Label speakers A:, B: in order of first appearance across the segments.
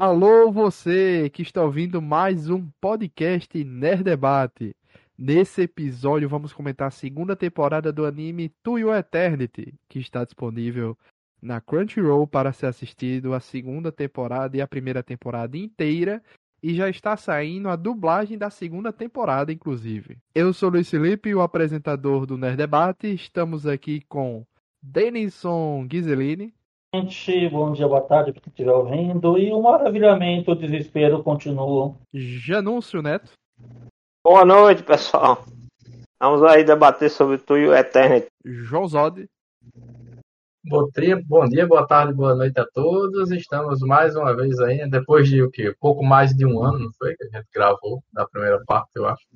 A: Alô, você que está ouvindo mais um podcast Nerd Debate. Nesse episódio vamos comentar a segunda temporada do anime To Your Eternity, que está disponível na Crunchyroll para ser assistido a segunda temporada e a primeira temporada inteira. E já está saindo a dublagem da segunda temporada, inclusive. Eu sou Luiz Felipe, o apresentador do Nerd Debate. Estamos aqui com Denison Ghiseline
B: gente, bom dia, boa tarde para quem estiver ouvindo. E o maravilhamento, o desespero continuam.
A: Janúncio Neto.
C: Boa noite, pessoal. Vamos aí debater sobre tu e o Eternity.
A: Josode.
D: Bom dia, bom dia, boa tarde, boa noite a todos. Estamos mais uma vez aí, depois de o quê? Pouco mais de um ano, não foi? Que a gente gravou da primeira parte, eu acho.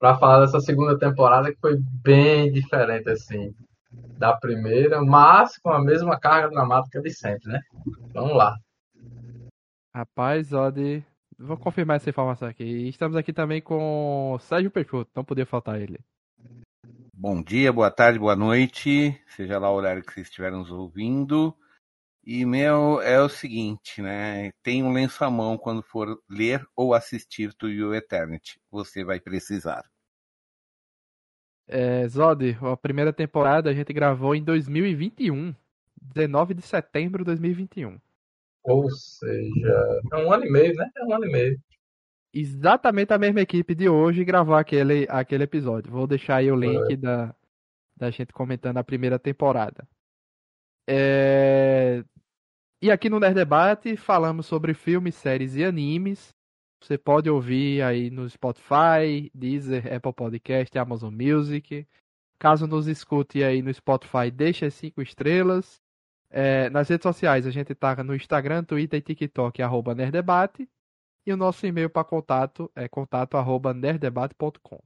D: Para falar dessa segunda temporada que foi bem diferente, assim da primeira, mas com a mesma carga dramática de sempre, né? Vamos lá.
A: Rapaz, Odd, vou confirmar essa informação aqui. Estamos aqui também com Sérgio Peixoto, não podia faltar ele.
E: Bom dia, boa tarde, boa noite, seja lá o horário que vocês estiverem nos ouvindo. E meu é o seguinte, né? Tem um lenço à mão quando for ler ou assistir To You Eternity. Você vai precisar.
A: É, Zod, a primeira temporada a gente gravou em 2021. 19 de setembro de 2021.
D: Ou seja, é um ano e meio, né? É um ano e meio.
A: Exatamente a mesma equipe de hoje gravou aquele, aquele episódio. Vou deixar aí o link da, da gente comentando a primeira temporada. É... E aqui no Nerd Debate falamos sobre filmes, séries e animes. Você pode ouvir aí no Spotify, Deezer, Apple Podcast, Amazon Music. Caso nos escute aí no Spotify, deixe as 5 estrelas. É, nas redes sociais, a gente tá no Instagram, Twitter e TikTok, arroba Nerdebate. E o nosso e-mail para contato é contato arroba nerddebate.com.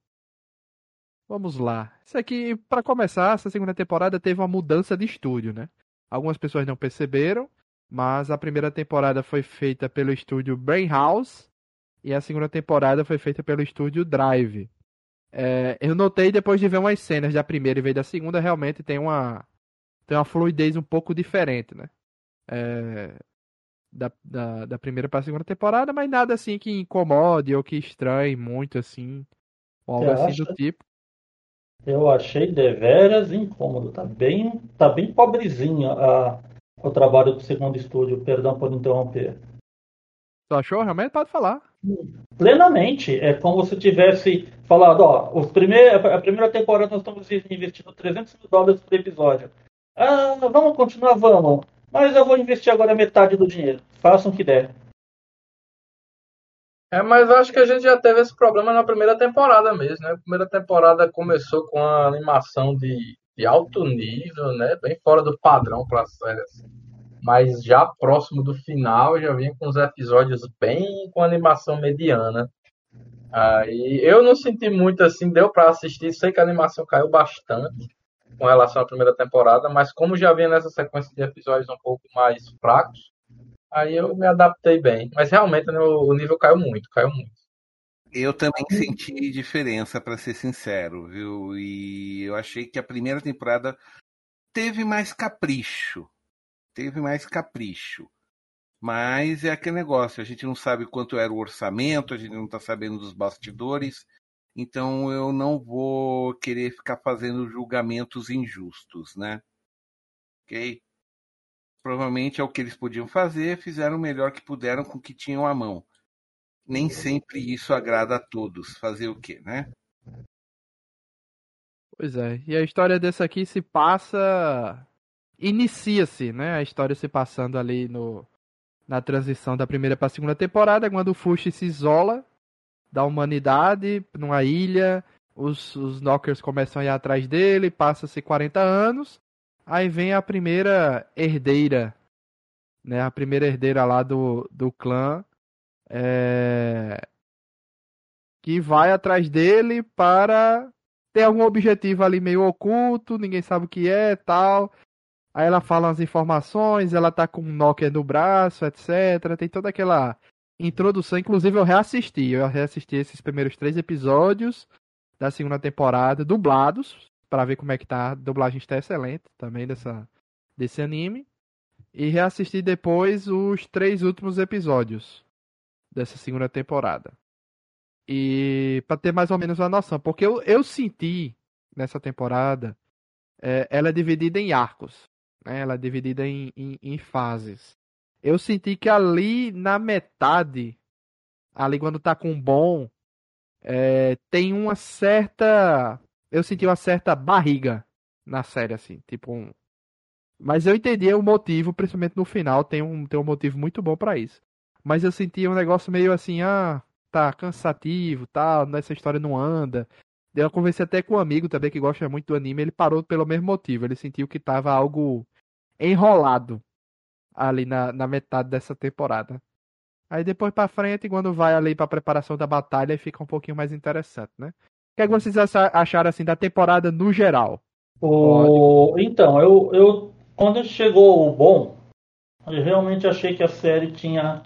A: Vamos lá. Isso aqui, para começar, essa segunda temporada teve uma mudança de estúdio, né? Algumas pessoas não perceberam, mas a primeira temporada foi feita pelo estúdio Brain House e a segunda temporada foi feita pelo estúdio Drive. É, eu notei depois de ver umas cenas da primeira e ver da segunda, realmente tem uma tem uma fluidez um pouco diferente, né? É, da, da, da, primeira para a segunda temporada, mas nada assim que incomode ou que estranhe muito assim, ou algo assim do tipo.
B: Eu achei deveras incômodo, tá bem, tá bem pobrezinho a, o trabalho do segundo estúdio, perdão por interromper.
A: Tu achou? Realmente pode falar.
B: Plenamente. É como se tivesse falado, ó, os primeir, a primeira temporada nós estamos investindo 300 mil dólares por episódio. Ah, vamos continuar? Vamos. Mas eu vou investir agora metade do dinheiro. Façam o que der.
D: É, mas acho que a gente já teve esse problema na primeira temporada mesmo, né? A primeira temporada começou com a animação de, de alto nível, né? Bem fora do padrão para a série. Assim mas já próximo do final já vinha com os episódios bem com animação mediana. Aí eu não senti muito assim, deu para assistir, sei que a animação caiu bastante com relação à primeira temporada, mas como já vinha nessa sequência de episódios um pouco mais fracos, aí eu me adaptei bem. Mas realmente né, o nível caiu muito, caiu muito.
E: Eu também senti diferença, para ser sincero, viu? E eu achei que a primeira temporada teve mais capricho teve mais capricho. Mas é aquele negócio, a gente não sabe quanto era o orçamento, a gente não está sabendo dos bastidores, então eu não vou querer ficar fazendo julgamentos injustos, né? Ok? Provavelmente é o que eles podiam fazer, fizeram o melhor que puderam com o que tinham à mão. Nem sempre isso agrada a todos. Fazer o quê, né?
A: Pois é. E a história dessa aqui se passa inicia-se, né, a história se passando ali no na transição da primeira para a segunda temporada, quando o Fushi se isola da humanidade numa ilha, os, os Knockers começam a ir atrás dele, passa-se 40 anos, aí vem a primeira herdeira, né, a primeira herdeira lá do, do clã, é... que vai atrás dele para ter algum objetivo ali meio oculto, ninguém sabe o que é, tal. Aí ela fala as informações, ela tá com um Nokia no braço, etc. Tem toda aquela introdução. Inclusive, eu reassisti. Eu reassisti esses primeiros três episódios da segunda temporada, dublados, para ver como é que tá. A dublagem está excelente também dessa, desse anime. e reassisti depois os três últimos episódios dessa segunda temporada. E para ter mais ou menos uma noção, porque eu, eu senti nessa temporada, é, ela é dividida em arcos, né? ela é dividida em, em, em fases. Eu senti que ali na metade, ali quando tá com bom, é, tem uma certa. Eu senti uma certa barriga na série, assim, tipo um. Mas eu entendi o motivo, principalmente no final, tem um, tem um motivo muito bom para isso. Mas eu senti um negócio meio assim, ah, tá cansativo, tal, tá, essa história não anda. Eu conversei até com um amigo também que gosta muito do anime, ele parou pelo mesmo motivo, ele sentiu que tava algo enrolado ali na, na metade dessa temporada. Aí depois pra frente, quando vai ali pra preparação da batalha, fica um pouquinho mais interessante, né? O que, é que vocês acharam assim da temporada no geral?
B: O... Então, eu, eu quando chegou o bom, eu realmente achei que a série tinha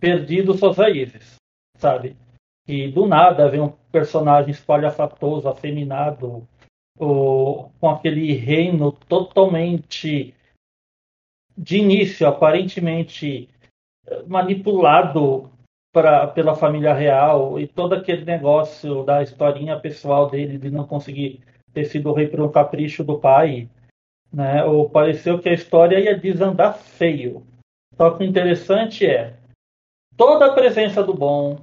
B: perdido suas raízes, sabe? E do nada vem um personagem espalhafatoso, afeminado, o, com aquele reino totalmente de início, aparentemente eh, manipulado pra, pela família real e todo aquele negócio da historinha pessoal dele de não conseguir ter sido rei por um capricho do pai, né? Ou pareceu que a história ia desandar feio. Só que o interessante é toda a presença do bom,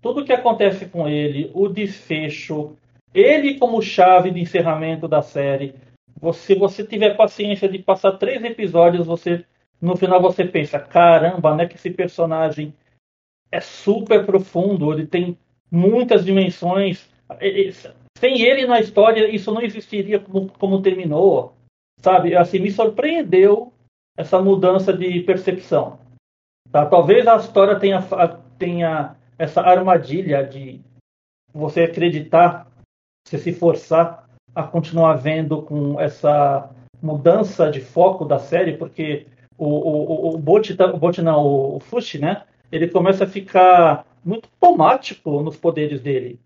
B: tudo que acontece com ele, o desfecho, ele como chave de encerramento da série. Se você tiver paciência de passar três episódios, você no final você pensa, caramba, né, que esse personagem é super profundo, ele tem muitas dimensões. Sem ele na história, isso não existiria como, como terminou. Sabe? Assim, me surpreendeu essa mudança de percepção. Tá? Talvez a história tenha, tenha essa armadilha de você acreditar, você se forçar a continuar vendo com essa mudança de foco da série, porque o, o, o, Bot, tá, o não, o Fushi, né? Ele começa a ficar muito automático nos poderes dele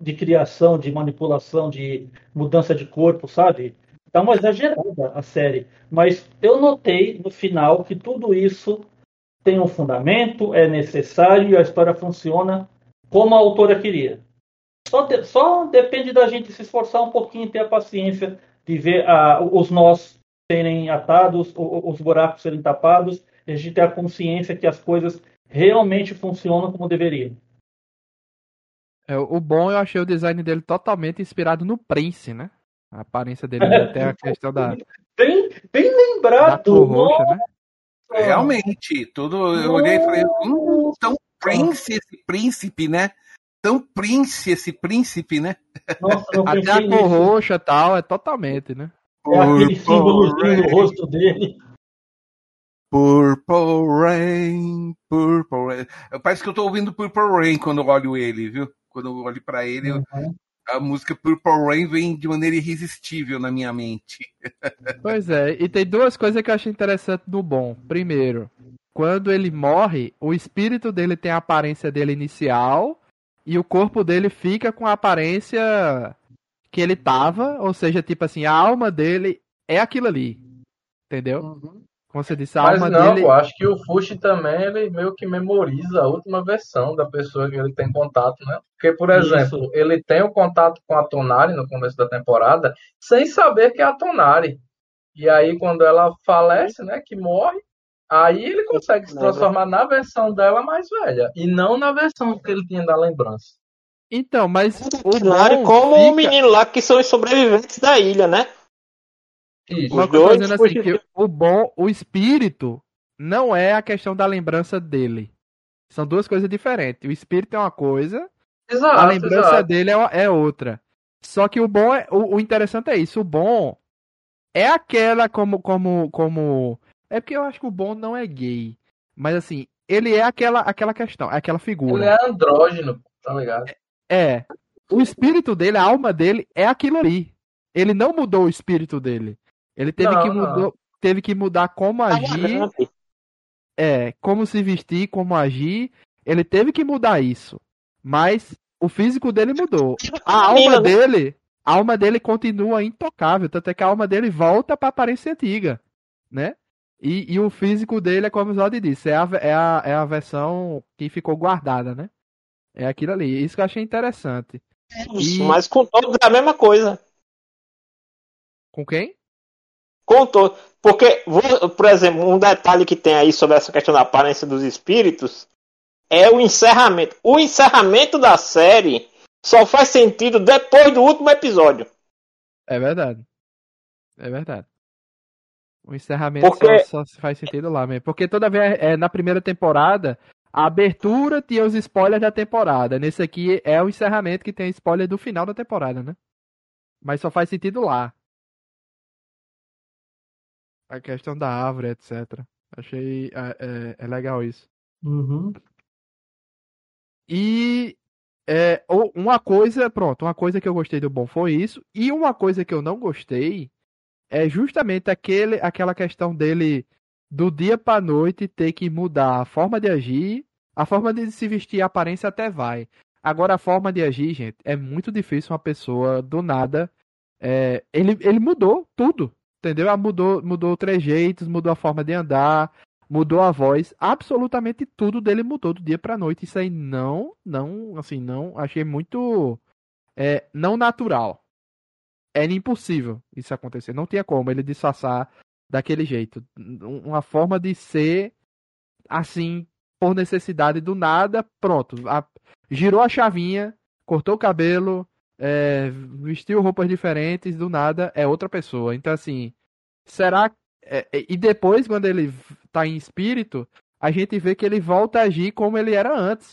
B: de criação, de manipulação, de mudança de corpo, sabe? Tá uma exagerada a série. Mas eu notei no final que tudo isso tem um fundamento, é necessário e a história funciona como a autora queria. Só, de, só depende da gente se esforçar um pouquinho, ter a paciência de ver a, os nós serem atados, os buracos serem tapados, e a gente ter a consciência que as coisas realmente funcionam como deveriam.
A: É, o bom, eu achei o design dele totalmente inspirado no Prince, né? A aparência dele até a questão da.
B: Bem, bem lembrado! Da roxa, né?
E: Realmente, tudo. Eu olhei e falei, hum, tão Prince esse príncipe, né? Tão Prince esse príncipe, né?
A: Nossa, Até a cor roxa e tal, é totalmente, né?
B: É aquele símbolozinho no rosto dele.
E: Purple Rain, Purple Rain. Parece que eu tô ouvindo Purple Rain quando eu olho ele, viu? Quando eu olho para ele, uhum. a música Purple Rain vem de maneira irresistível na minha mente.
A: Pois é, e tem duas coisas que eu acho interessante no bom. Primeiro, quando ele morre, o espírito dele tem a aparência dele inicial e o corpo dele fica com a aparência que ele tava, ou seja, tipo assim, a alma dele é aquilo ali. Entendeu? Uhum. Como você disse, a
D: Mas
A: alma
D: não,
A: dele.
D: Eu acho que o Fushi também ele meio que memoriza a última versão da pessoa que ele tem contato, né? Porque, por exemplo, Isso. ele tem o contato com a Tonari no começo da temporada sem saber que é a Tonari. E aí, quando ela falece, né, que morre, aí ele consegue se transformar na versão dela mais velha e não na versão que ele tinha da lembrança.
A: Então, mas
C: o bom como fica... o menino lá que são os sobreviventes da ilha, né?
A: Isso. Mas dois, dizendo assim, que o bom, o espírito não é a questão da lembrança dele. São duas coisas diferentes. O espírito é uma coisa, exato, a lembrança exato. dele é, é, outra. Só que o bom é. O, o, interessante é isso. O bom é aquela como. como. como. É porque eu acho que o bom não é gay. Mas assim, ele é aquela, aquela questão, é aquela figura.
D: Ele é andrógeno, tá ligado?
A: É. é. O espírito dele, a alma dele é aquilo ali. Ele não mudou o espírito dele. Ele teve, não, que, mudou, teve que mudar como tá agir. É, como se vestir, como agir. Ele teve que mudar isso. Mas o físico dele mudou. A alma dele, a alma dele continua intocável, tanto é que a alma dele volta para a aparência antiga, né? E, e o físico dele é como o Zod disse, é a, é, a, é a versão que ficou guardada, né? É aquilo ali. Isso que eu achei interessante.
C: Isso, Mas com todos é a mesma coisa.
A: Com quem?
C: Com todos. Porque, por exemplo, um detalhe que tem aí sobre essa questão da aparência dos espíritos é o encerramento. O encerramento da série só faz sentido depois do último episódio.
A: É verdade. É verdade. O encerramento
C: Porque...
A: só, só faz sentido lá mesmo. Porque toda vez é, na primeira temporada, a abertura tinha os spoilers da temporada. Nesse aqui é o encerramento que tem spoiler do final da temporada, né? Mas só faz sentido lá. A questão da árvore, etc. Achei é, é, é legal isso.
B: Uhum.
A: E é, uma coisa, pronto, uma coisa que eu gostei do bom foi isso. E uma coisa que eu não gostei é justamente aquele, aquela questão dele do dia para noite ter que mudar a forma de agir, a forma de se vestir, a aparência até vai. Agora a forma de agir, gente, é muito difícil uma pessoa do nada. É, ele, ele mudou tudo, entendeu? Ah, mudou, mudou trejeitos, mudou a forma de andar, mudou a voz, absolutamente tudo dele mudou do dia para noite. Isso aí não, não, assim, não, achei muito é, não natural era impossível isso acontecer. Não tinha como ele disfarçar daquele jeito. Uma forma de ser assim, por necessidade do nada, pronto. A, girou a chavinha, cortou o cabelo, é, vestiu roupas diferentes, do nada é outra pessoa. Então, assim, será. É, e depois, quando ele tá em espírito, a gente vê que ele volta a agir como ele era antes.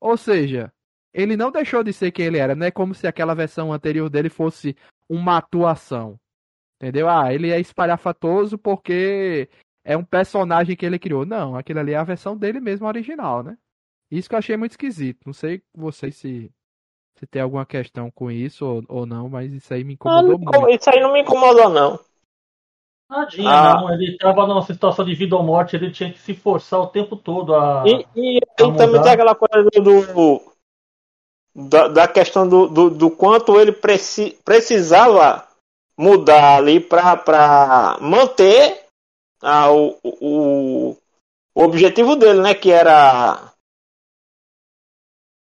A: Ou seja, ele não deixou de ser quem ele era. Não é como se aquela versão anterior dele fosse uma atuação. Entendeu? Ah, ele é espalhafatoso porque é um personagem que ele criou. Não, aquilo ali é a versão dele mesmo original, né? Isso que eu achei muito esquisito. Não sei vocês se, se tem alguma questão com isso ou, ou não, mas isso aí me incomodou
C: não, muito. Isso aí não me incomodou, não.
B: Tadinho, ah. não. Ele estava numa situação de vida ou morte, ele tinha que se forçar o tempo todo a.
C: E, e, a também tem aquela coisa do, da, da questão do, do, do, quanto ele preci, precisava mudar ali para manter ah, o, o, o objetivo dele, né? Que era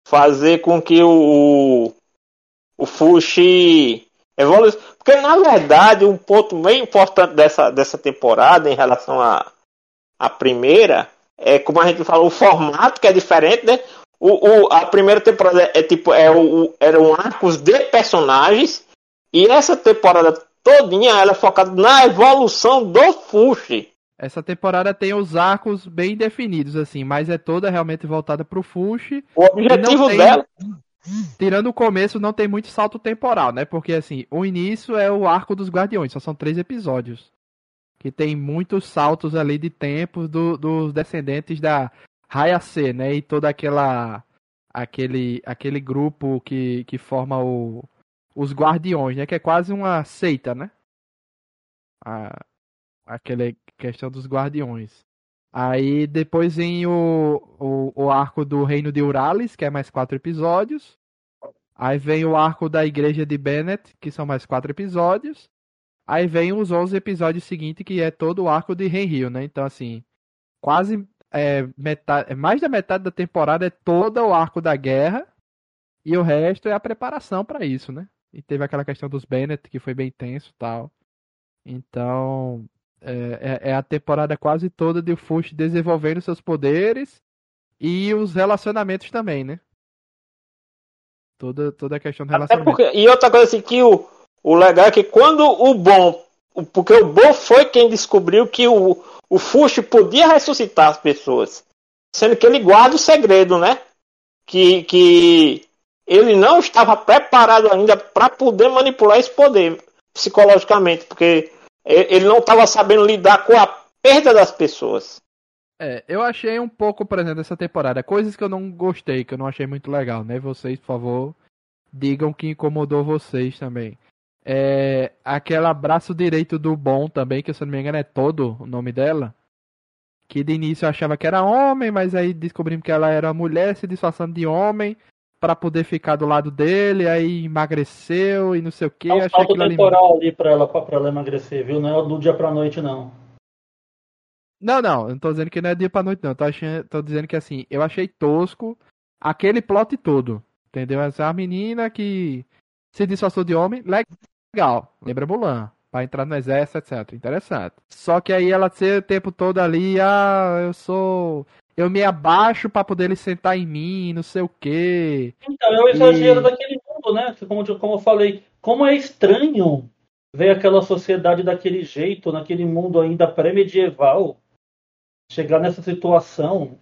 C: fazer com que o, o Fushi evoluísse. Porque, na verdade, um ponto bem importante dessa, dessa temporada em relação à a, a primeira é, como a gente falou, o formato que é diferente, né? O, o, a primeira temporada é tipo é o, eram arcos de personagens e essa temporada todinha ela é focada na evolução do Fushi.
A: Essa temporada tem os arcos bem definidos assim, mas é toda realmente voltada pro Fushi.
C: O objetivo
A: tem,
C: dela
A: Tirando o começo, não tem muito salto temporal, né? Porque assim, o início é o arco dos Guardiões, só são três episódios. Que tem muitos saltos ali de tempos do, dos descendentes da Hayase, né? E toda aquela aquele aquele grupo que, que forma o, os guardiões, né? Que é quase uma seita, né? A, aquela questão dos guardiões. Aí depois vem o, o, o arco do Reino de Uralis, que é mais quatro episódios. Aí vem o arco da Igreja de Bennett, que são mais quatro episódios. Aí vem os 11 episódios seguintes, que é todo o arco de Renrio, né? Então, assim, quase é, metade, é mais da metade da temporada é todo o arco da guerra e o resto é a preparação para isso, né? E teve aquela questão dos Bennett que foi bem tenso tal. Então é, é, é a temporada quase toda de Fush desenvolvendo seus poderes e os relacionamentos também, né? Toda, toda a questão do relacionamento.
C: Porque, e outra coisa assim, que o, o legal é que quando o bom. Porque o bom foi quem descobriu que o, o Fuxi podia ressuscitar as pessoas, sendo que ele guarda o segredo, né? Que, que ele não estava preparado ainda para poder manipular esse poder psicologicamente, porque ele não estava sabendo lidar com a perda das pessoas.
A: É, eu achei um pouco, por exemplo, essa temporada, coisas que eu não gostei, que eu não achei muito legal, né? Vocês, por favor, digam que incomodou vocês também. É, aquele abraço direito do bom também, que se eu não me engano é todo o nome dela. Que de início eu achava que era homem, mas aí descobrimos que ela era mulher se disfarçando de homem para poder ficar do lado dele, aí emagreceu e não sei o que.
B: É um salto temporal ali, ali pra, ela, pra ela emagrecer, viu? Não é do dia pra noite, não.
A: Não, não, eu não tô dizendo que não é dia pra noite, não. Tô, achando, tô dizendo que assim, eu achei tosco aquele plot todo. Entendeu? Essa menina que se disfarçou de homem, legal. Lembra Mulan. Pra entrar no exército, etc. Interessante. Só que aí ela ser o tempo todo ali, ah, eu sou. Eu me abaixo pra poder ele sentar em mim, não sei o quê.
B: Então, é o exagero
A: E-
B: daquele mundo, né? Como, como eu falei, como é estranho ver aquela sociedade daquele jeito, naquele mundo ainda pré-medieval, chegar nessa situação.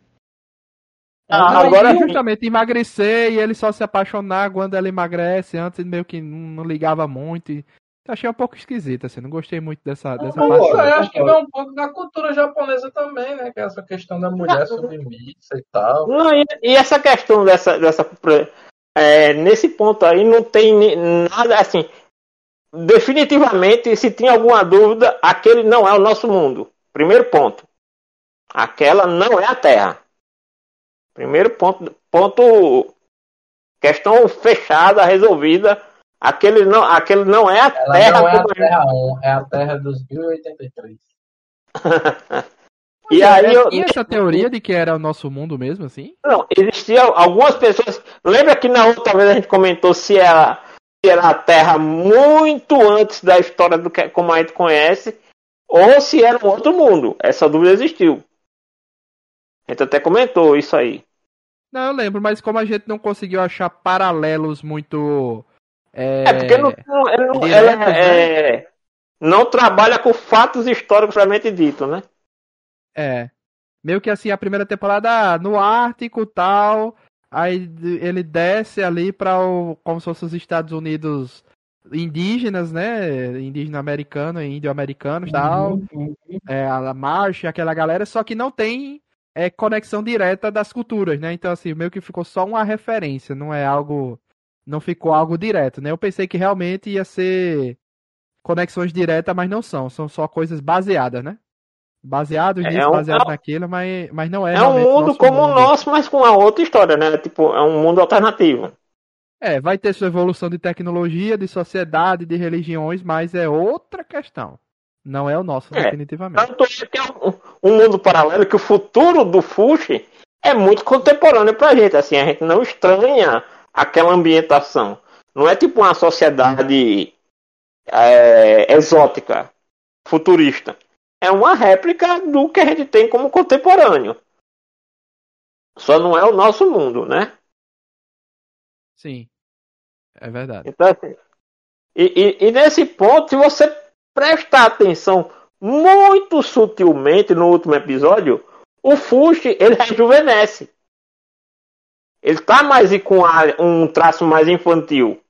C: Ah, agora-
A: justamente emagrecer e ele só se apaixonar quando ela emagrece. Antes meio que não, não ligava muito. E... Achei um pouco esquisito, assim. Não gostei muito dessa, dessa
B: não,
A: parte.
B: Concordo,
D: acho que vem um pouco da cultura japonesa também, né? Que é essa questão da mulher submissa e tal.
C: Não, e, e essa questão dessa. dessa é, nesse ponto aí não tem nada assim. Definitivamente, se tinha alguma dúvida, aquele não é o nosso mundo. Primeiro ponto. Aquela não é a Terra. Primeiro ponto. Ponto. Questão fechada, resolvida. Aquele não, aquele não é a
D: Ela
C: Terra.
D: não é a Terra 1, é a Terra dos 1083.
C: E aí eu,
A: Tinha essa teoria de que era o nosso mundo mesmo, assim?
C: Não, existia algumas pessoas. Lembra que na outra vez a gente comentou se era, se era a Terra muito antes da história do que como a gente conhece, ou se era um outro mundo. Essa dúvida existiu. A gente até comentou isso aí.
A: Não, eu lembro, mas como a gente não conseguiu achar paralelos muito. É,
C: É porque não, não- ela, não, ela é- não trabalha com fatos históricos propriamente dito, né?
A: É. Meio que assim, a primeira temporada ah, no Ártico e tal. Aí ele desce ali para o. como se fosse os Estados Unidos indígenas, né? Indígena americano e índio-americanos e tal.
B: Uhum.
A: É, a marcha, aquela galera, só que não tem é, conexão direta das culturas, né? Então, assim, meio que ficou só uma referência, não é algo. Não ficou algo direto, né? Eu pensei que realmente ia ser conexões diretas, mas não são. São só coisas baseadas, né? Baseado
C: É
A: nisso,
C: um-
A: baseado
C: é
A: naquilo, mas, mas não é.
C: É um mundo como o
A: mundo.
C: nosso, mas com uma outra história, né? Tipo, é um mundo alternativo.
A: É, vai ter sua evolução de tecnologia, de sociedade, de religiões, mas é outra questão. Não é o nosso,
C: É.
A: definitivamente.
C: Tanto é que é um, mundo paralelo que o futuro do Fushi é muito contemporâneo pra gente. Assim, a gente não estranha aquela ambientação. Não é tipo uma sociedade é, exótica, futurista. É uma réplica do que a gente tem como contemporâneo. Só não é o nosso mundo, né?
A: Sim. É verdade.
C: Então, assim, e, e- e nesse ponto, se você prestar atenção muito sutilmente no último episódio, o Fushi ele rejuvenesce. Ele tá mais com um traço mais infantil.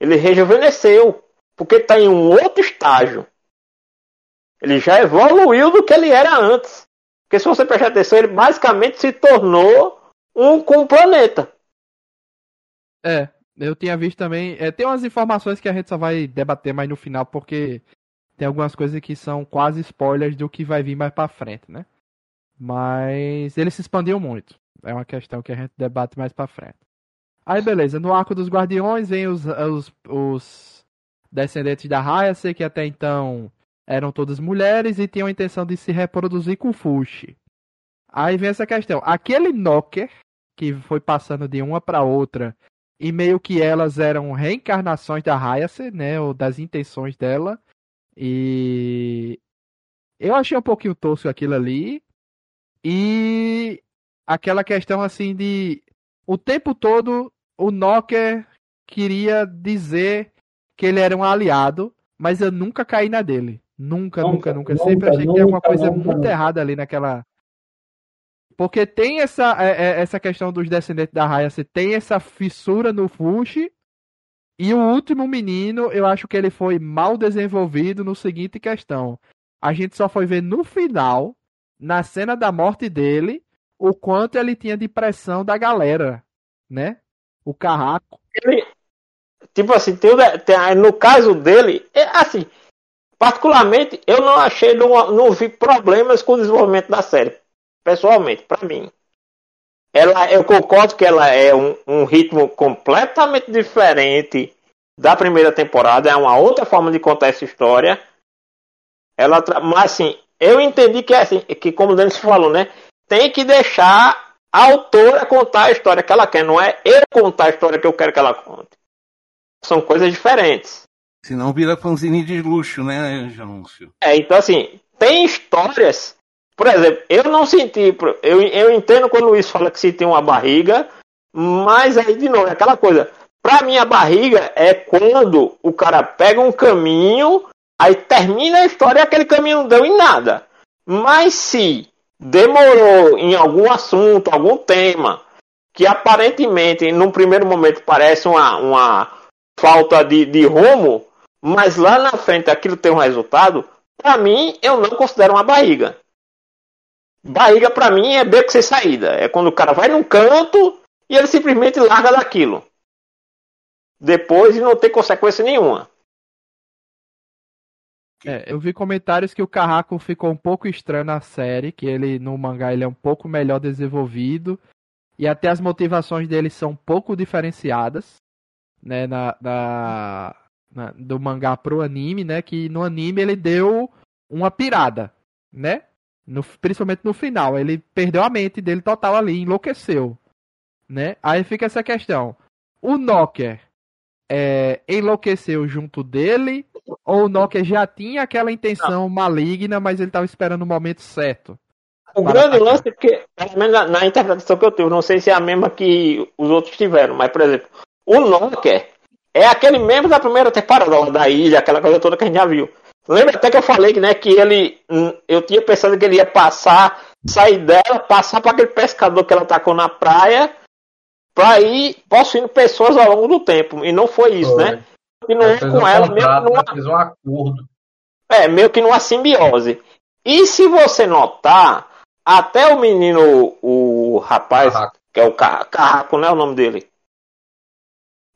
C: Ele rejuvenesceu, porque está em um outro estágio. Ele já evoluiu do que ele era antes. Porque se você prestar atenção, ele basicamente se tornou um com o planeta.
A: É, eu tinha visto também. é, tem umas informações que a gente só vai debater mais no final, porque tem algumas coisas que são quase spoilers do que vai vir mais pra frente, né? Mas ele se expandiu muito. É uma questão que a gente debate mais pra frente. Aí, beleza. No arco dos Guardiões vem os, os, os descendentes da Hayase, que até então eram todas mulheres e tinham a intenção de se reproduzir com Fushi. Aí vem essa questão. Aquele Knocker, que foi passando de uma pra outra, e meio que elas eram reencarnações da Hayase, né? Ou das intenções dela. E eu achei um pouquinho tosco aquilo ali. E aquela questão assim de o tempo todo o Knocker queria dizer que ele era um aliado, mas eu nunca caí na dele. Nunca, nunca,
B: Nunca,
A: nunca. Sempre
B: nunca,
A: achei que tinha alguma
B: nunca,
A: coisa
B: nunca,
A: muito
B: nunca.
A: errada ali naquela. Porque tem essa, é, é, essa questão dos descendentes da Raya, você tem essa fissura no Fushi. E o último menino, eu acho que ele foi mal desenvolvido no seguinte questão. A gente só foi ver no final, na cena da morte dele, o quanto ele tinha de pressão da galera, né? O carraco.
C: ele, tipo assim, tem, tem- no caso dele, é assim, particularmente, eu não achei, não, não vi problemas com o desenvolvimento da série, pessoalmente, pra mim. Ela, eu concordo que ela é um, um ritmo completamente diferente da primeira temporada, é uma outra forma de contar essa história. Ela. Mas assim, eu entendi que é assim, que como o Denis falou, né? Tem que deixar a autora contar a história que ela quer, não é eu contar a história que eu quero que ela conte. São coisas diferentes.
E: Senão vira fanzine de luxo, né, Janúncio?
C: É, então assim, tem histórias. Por exemplo, eu não senti. Eu, eu entendo quando o Luiz fala que sentiu uma barriga, mas aí, de novo, é aquela coisa. Pra mim, a barriga é quando o cara pega um caminho, aí termina a história e aquele caminho não deu em nada. Mas se demorou em algum assunto, algum tema, que aparentemente, num primeiro momento, parece uma, uma falta de, de rumo, mas lá na frente aquilo tem um resultado, para mim, eu não considero uma barriga. Barriga, para mim, é beco sem saída. É quando o cara vai num canto e ele simplesmente larga daquilo. Depois de não ter consequência nenhuma.
A: É, eu vi comentários que o Carraco ficou um pouco estranho na série, que ele no mangá ele é um pouco melhor desenvolvido e até as motivações dele são um pouco diferenciadas, né, na, na, na do mangá pro anime, né, que no anime ele deu uma pirada, né, no, principalmente no final, ele perdeu a mente dele total ali, enlouqueceu, né, aí fica essa questão, o Nokia é, enlouqueceu junto dele ou o Nokia já tinha aquela intenção não. maligna, mas ele estava esperando o momento certo?
C: O grande atacar. lance é que, pelo menos na, na, interpretação que eu tive, não sei se é a mesma que os outros tiveram, mas, por exemplo, o Nokia é aquele mesmo da primeira temporada da ilha, aquela coisa toda que a gente já viu. Lembra até que eu falei né, que ele. Hum, eu tinha pensado que ele ia passar, sair dela, passar para aquele pescador que ela atacou na praia, para ir possuindo pessoas ao longo do tempo. E não foi isso, foi. né? continuou com ela
D: um mesmo numa... Fez um acordo.
C: É, meio que numa simbiose. E se você notar, até o menino, o rapaz, Carraco. que é o Carraco, né, o nome dele?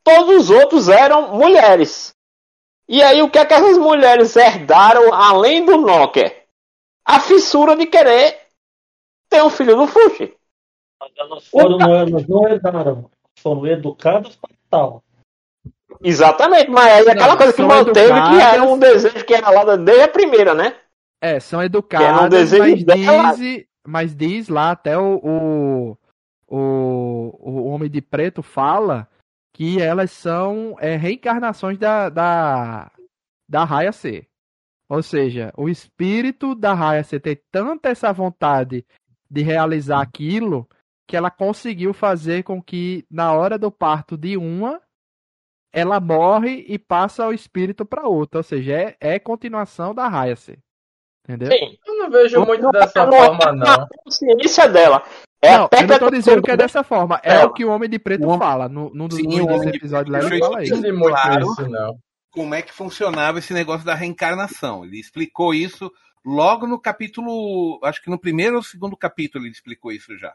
C: Todos os outros eram mulheres. E aí o que é que essas mulheres herdaram além do Nokia? A fissura de querer ter um filho do Fuxi.
B: Elas, foram, elas não herdaram, foram educadas para tal.
C: Exatamente, mas aí aquela não, coisa que manteve educadas... que era um desejo que era lá desde a primeira, né?
A: É, são educadas, um desejo mas, diz, mas diz lá até o, o, o, o Homem de Preto fala que elas são é, reencarnações da, da, da Raia C. Ou seja, o espírito da Raia C tem tanta essa vontade de realizar aquilo que ela conseguiu fazer com que na hora do parto de uma ela morre e passa o espírito para outra, ou seja, é, é continuação da Hayase. Entendeu? Sim.
D: Eu não vejo muito não, dessa não, forma, não. A
C: consciência dela.
A: É não, eu não tô dizendo que é dessa forma. É o que o Homem de Preto o... fala. No, num dos Sim, episódios lá, ele fala isso.
E: Muito claro isso, não. Como é que funcionava esse negócio da reencarnação. Ele explicou isso logo no capítulo. Acho que no primeiro ou segundo capítulo ele explicou isso já.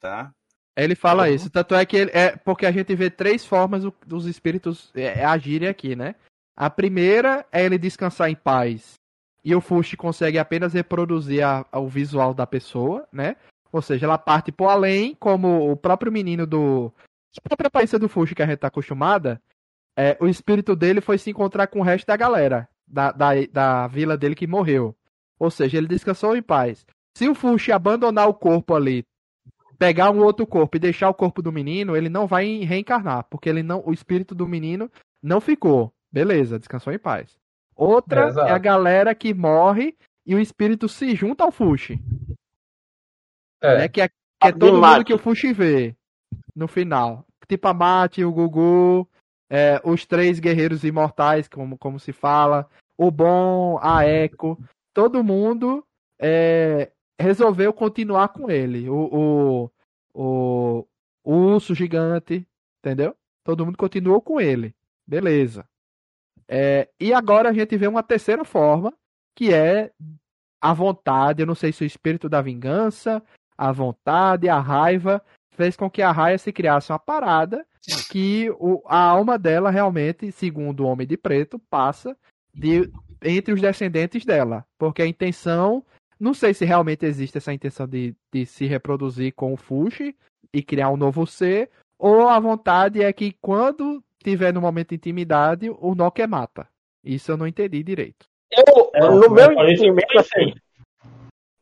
E: Tá?
A: Ele fala uhum. isso. Tanto é que ele, é porque a gente vê três formas dos espíritos é, é, agirem aqui, né? A primeira é ele descansar em paz. E o Fushi consegue apenas reproduzir a, a, o visual da pessoa, né? Ou seja, ela parte pro além, como o próprio menino do. A própria aparência do Fushi que a gente tá acostumada. É, o espírito dele foi se encontrar com o resto da galera. Da, da, da vila dele que morreu. Ou seja, ele descansou em paz. Se o Fushi abandonar o corpo ali pegar um outro corpo e deixar o corpo do menino, ele não vai reencarnar, porque ele não, o espírito do menino não ficou. Beleza, descansou em paz. Outra é, é a galera que morre e o espírito se junta ao Fushi. É. Né, que é, que é todo mundo que o Fushi vê no final. Tipo a Mate, o Gugu, é, os três guerreiros imortais, como, como se fala, o Bom, a Echo, todo mundo é, resolveu continuar com ele. O, o, o, o urso gigante, entendeu? Todo mundo continuou com ele. Beleza. É, e agora a gente vê uma terceira forma, que é a vontade. Eu não sei se o espírito da vingança, a vontade, a raiva, fez com que a Raia se criasse uma parada que o, a alma dela realmente, segundo o Homem de Preto, passa de, entre os descendentes dela. Porque a intenção não sei se realmente existe essa intenção de, de se reproduzir com o Fushi e criar um novo ser, ou a vontade é que quando tiver no momento de intimidade, o Nokia mata. Isso eu não entendi direito.
C: Eu,
B: É,
C: no meu
B: é
C: entendimento,
B: pensei.
C: assim,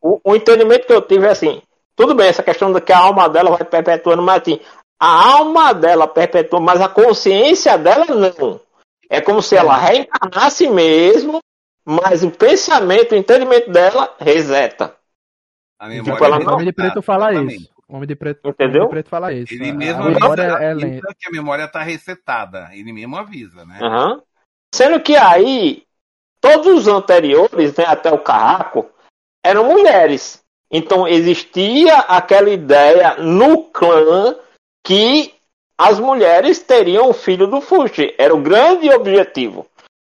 C: o, o entendimento que eu tive é assim, tudo bem, essa questão de que a alma dela vai perpetuando, mas assim, a alma dela perpetua, mas a consciência dela não. É como se ela reencarnasse mesmo, mas o pensamento, o entendimento dela reseta.
E: A
C: Tipo,
E: memória
C: ela
A: O
C: não-
A: de Preto fala
E: exatamente.
A: isso. O Homem de Preto,
C: Entendeu?
A: o Homem de Preto fala isso.
E: Ele mesmo
A: a memória
E: avisa,
A: é lenta.
E: que a memória está resetada. Ele mesmo avisa, né?
C: Aham. Sendo que aí, todos os anteriores, né, até o Carraco, eram mulheres. Então existia aquela ideia no clã que as mulheres teriam o filho do Fushi. Era o grande objetivo.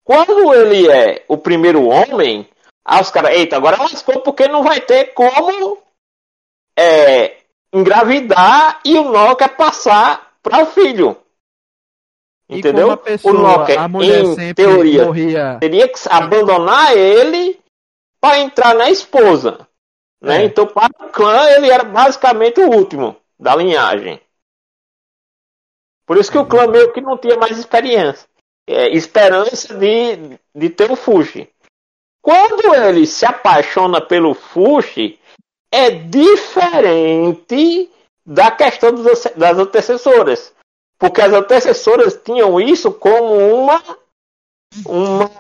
C: Quando ele é o primeiro homem, aí os caras, eita, agora lascou porque não vai ter como é, engravidar e o Nokia passar para o filho. Entendeu?
A: pessoa,
C: o Nokia,
A: a mulher
C: em
A: sempre
C: teoria,
A: morria.
C: teria que abandonar ele para entrar na esposa. Né?
A: É.
C: Então, para o clã, ele era basicamente o último da linhagem. Por isso que o clã meio que não tinha mais experiência. é, esperança de, de ter o Fushi. Quando ele se apaixona pelo Fushi, é diferente da questão das antecessoras. Porque as antecessoras tinham isso como uma, uma,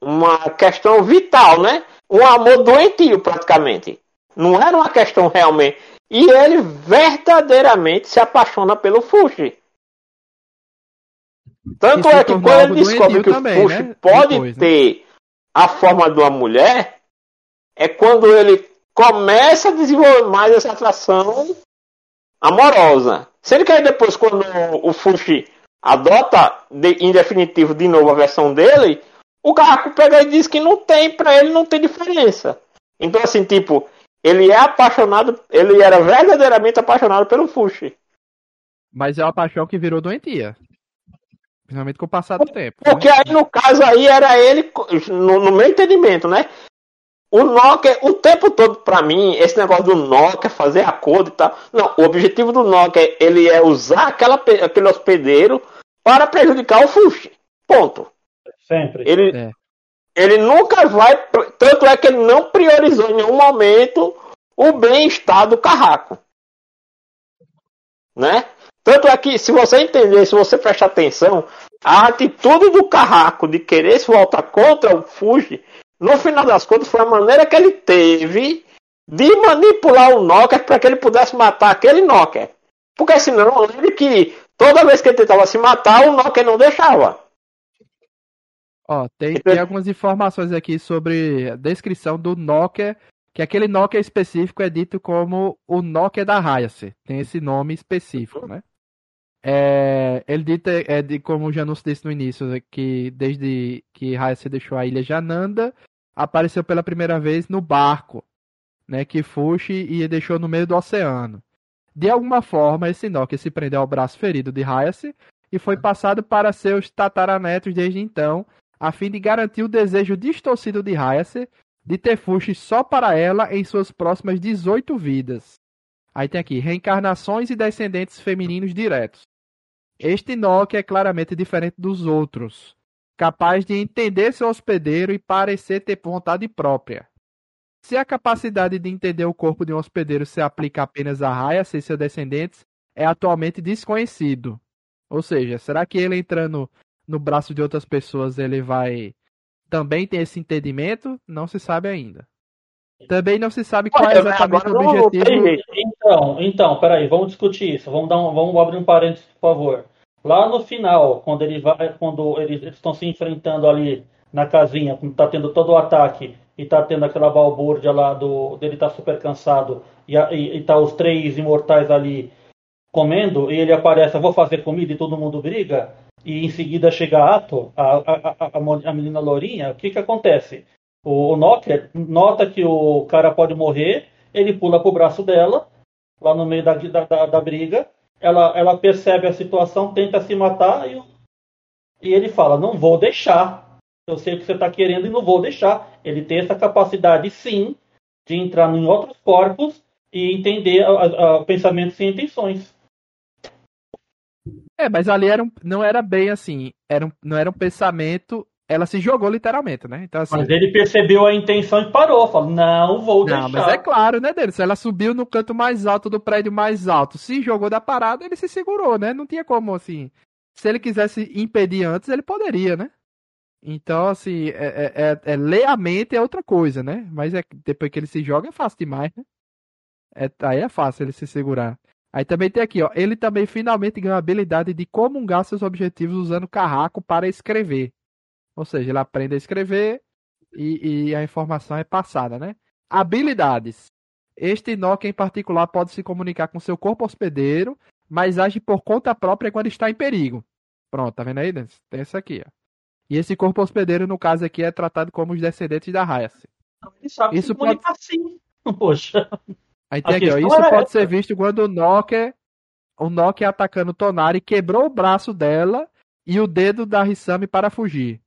C: uma questão vital, né? Um amor doentio, praticamente. Não era uma questão realmente. E ele verdadeiramente se apaixona pelo Fushi. Tanto é que quando ele descobre que
A: também,
C: o Fushi
A: né?
C: pode
A: Depois, né?
C: ter a forma de uma mulher, é quando ele começa a desenvolver mais essa atração amorosa. Sendo que aí depois, quando o Fushi adota de- em definitivo de novo a versão dele, o Carraco pega e diz que não tem, pra ele não tem diferença. Então, assim, tipo, ele é apaixonado, ele era verdadeiramente apaixonado pelo Fushi.
A: Mas é uma paixão que virou doentia. Principalmente com o passar do tempo. né?
C: Porque aí, no caso aí, era ele, no, no meu entendimento, né? O Nokia, o tempo todo, pra mim, esse negócio do Nokia, fazer acordo e tal. Não, o objetivo do Nokia, ele é usar aquela, aquele hospedeiro para prejudicar o Fushi. Ponto.
B: Sempre.
C: Ele,
A: É.
C: ele nunca vai. Tanto é que ele não priorizou em nenhum momento o bem-estar do carraco. Né? Tanto é que, se você entender, se você prestar atenção, a atitude do carraco de querer se voltar contra o Fuji, no final das contas, foi a maneira que ele teve de manipular o Nokia para que ele pudesse matar aquele Nokia. Porque senão, lembre que toda vez que ele tentava se matar, o Nokia não deixava.
A: Ó, tem, tem algumas informações aqui sobre a descrição do Nokia, que aquele Nokia específico é dito como o Nokia da Hayase. Tem esse nome específico, né? É, ele dita, é de, como o Janus disse no início, é que desde que Hayase deixou a ilha Jananda, apareceu pela primeira vez no barco, né, que Fushi e deixou no meio do oceano. De alguma forma, esse Nokia se prendeu ao braço ferido de Hayase e foi passado para seus tataranetos desde então, a fim de garantir o desejo distorcido de Hayase de ter Fushi só para ela em suas próximas 18 vidas. Aí tem aqui, reencarnações e descendentes femininos diretos. Este Nokia é claramente diferente dos outros, capaz de entender seu hospedeiro e parecer ter vontade própria. Se a capacidade de entender o corpo de um hospedeiro se aplica apenas a Hayase e seus descendentes, é atualmente desconhecido. Ou seja, será que ele entrando no braço de outras pessoas ele vai também ter esse entendimento? Não se sabe ainda. Também não se sabe qual é exatamente o objetivo.
B: Então, então, peraí, vamos discutir isso. Vamos dar um, vamos abrir um parênteses, por favor. Lá no final, quando ele vai, quando eles estão se enfrentando ali na casinha, quando tá tendo todo o ataque e tá tendo aquela balbúrdia lá do dele tá super cansado e, e, e tá os três imortais ali comendo e ele aparece, vou fazer comida e todo mundo briga e em seguida chega a Ato, a, a, a, a menina lourinha, o que que acontece? O, o nota que o cara pode morrer, ele pula pro braço dela, lá no meio da, da, da, da briga, ela, ela percebe a situação, tenta se matar e, o- e ele fala, não vou deixar. Eu sei o que você está querendo e não vou deixar. Ele tem essa capacidade, sim, de entrar em outros corpos e entender a- pensamentos e intenções.
A: É, mas ali era um- não era bem assim. Era um- não era um pensamento ela se jogou literalmente, né? Então, assim,
B: Mas ele percebeu a intenção e parou. Falou, não vou
A: não,
B: deixar.
A: mas é claro, né, dele? Se ela subiu no canto mais alto do prédio mais alto, se jogou da parada, ele se segurou, né? Não tinha como, assim. Se ele quisesse impedir antes, ele poderia, né? Então, assim, é, é, é, é- ler a mente é outra coisa, né? Mas é, depois que ele se joga é fácil demais, né? É, aí é fácil ele se segurar. Aí também tem aqui, ó. Ele também finalmente ganhou a habilidade de comungar seus objetivos usando carraco para escrever. Ou seja, ele aprende a escrever e, e a informação é passada, né? Habilidades. Este Nokia em particular pode se comunicar com seu corpo hospedeiro, mas age por conta própria quando está em perigo. Pronto, tá vendo aí, Denis? Tem essa aqui, ó. E esse corpo hospedeiro, no caso aqui, é tratado como os descendentes da Hayase.
B: Ele sabe
A: Isso
B: se comunicar sim. Poxa.
A: Aí tem aqui, ó. Isso pode
B: essa.
A: ser visto quando o Nokia, o Nokia atacando Tonari quebrou o braço dela e o dedo da Hisami para fugir.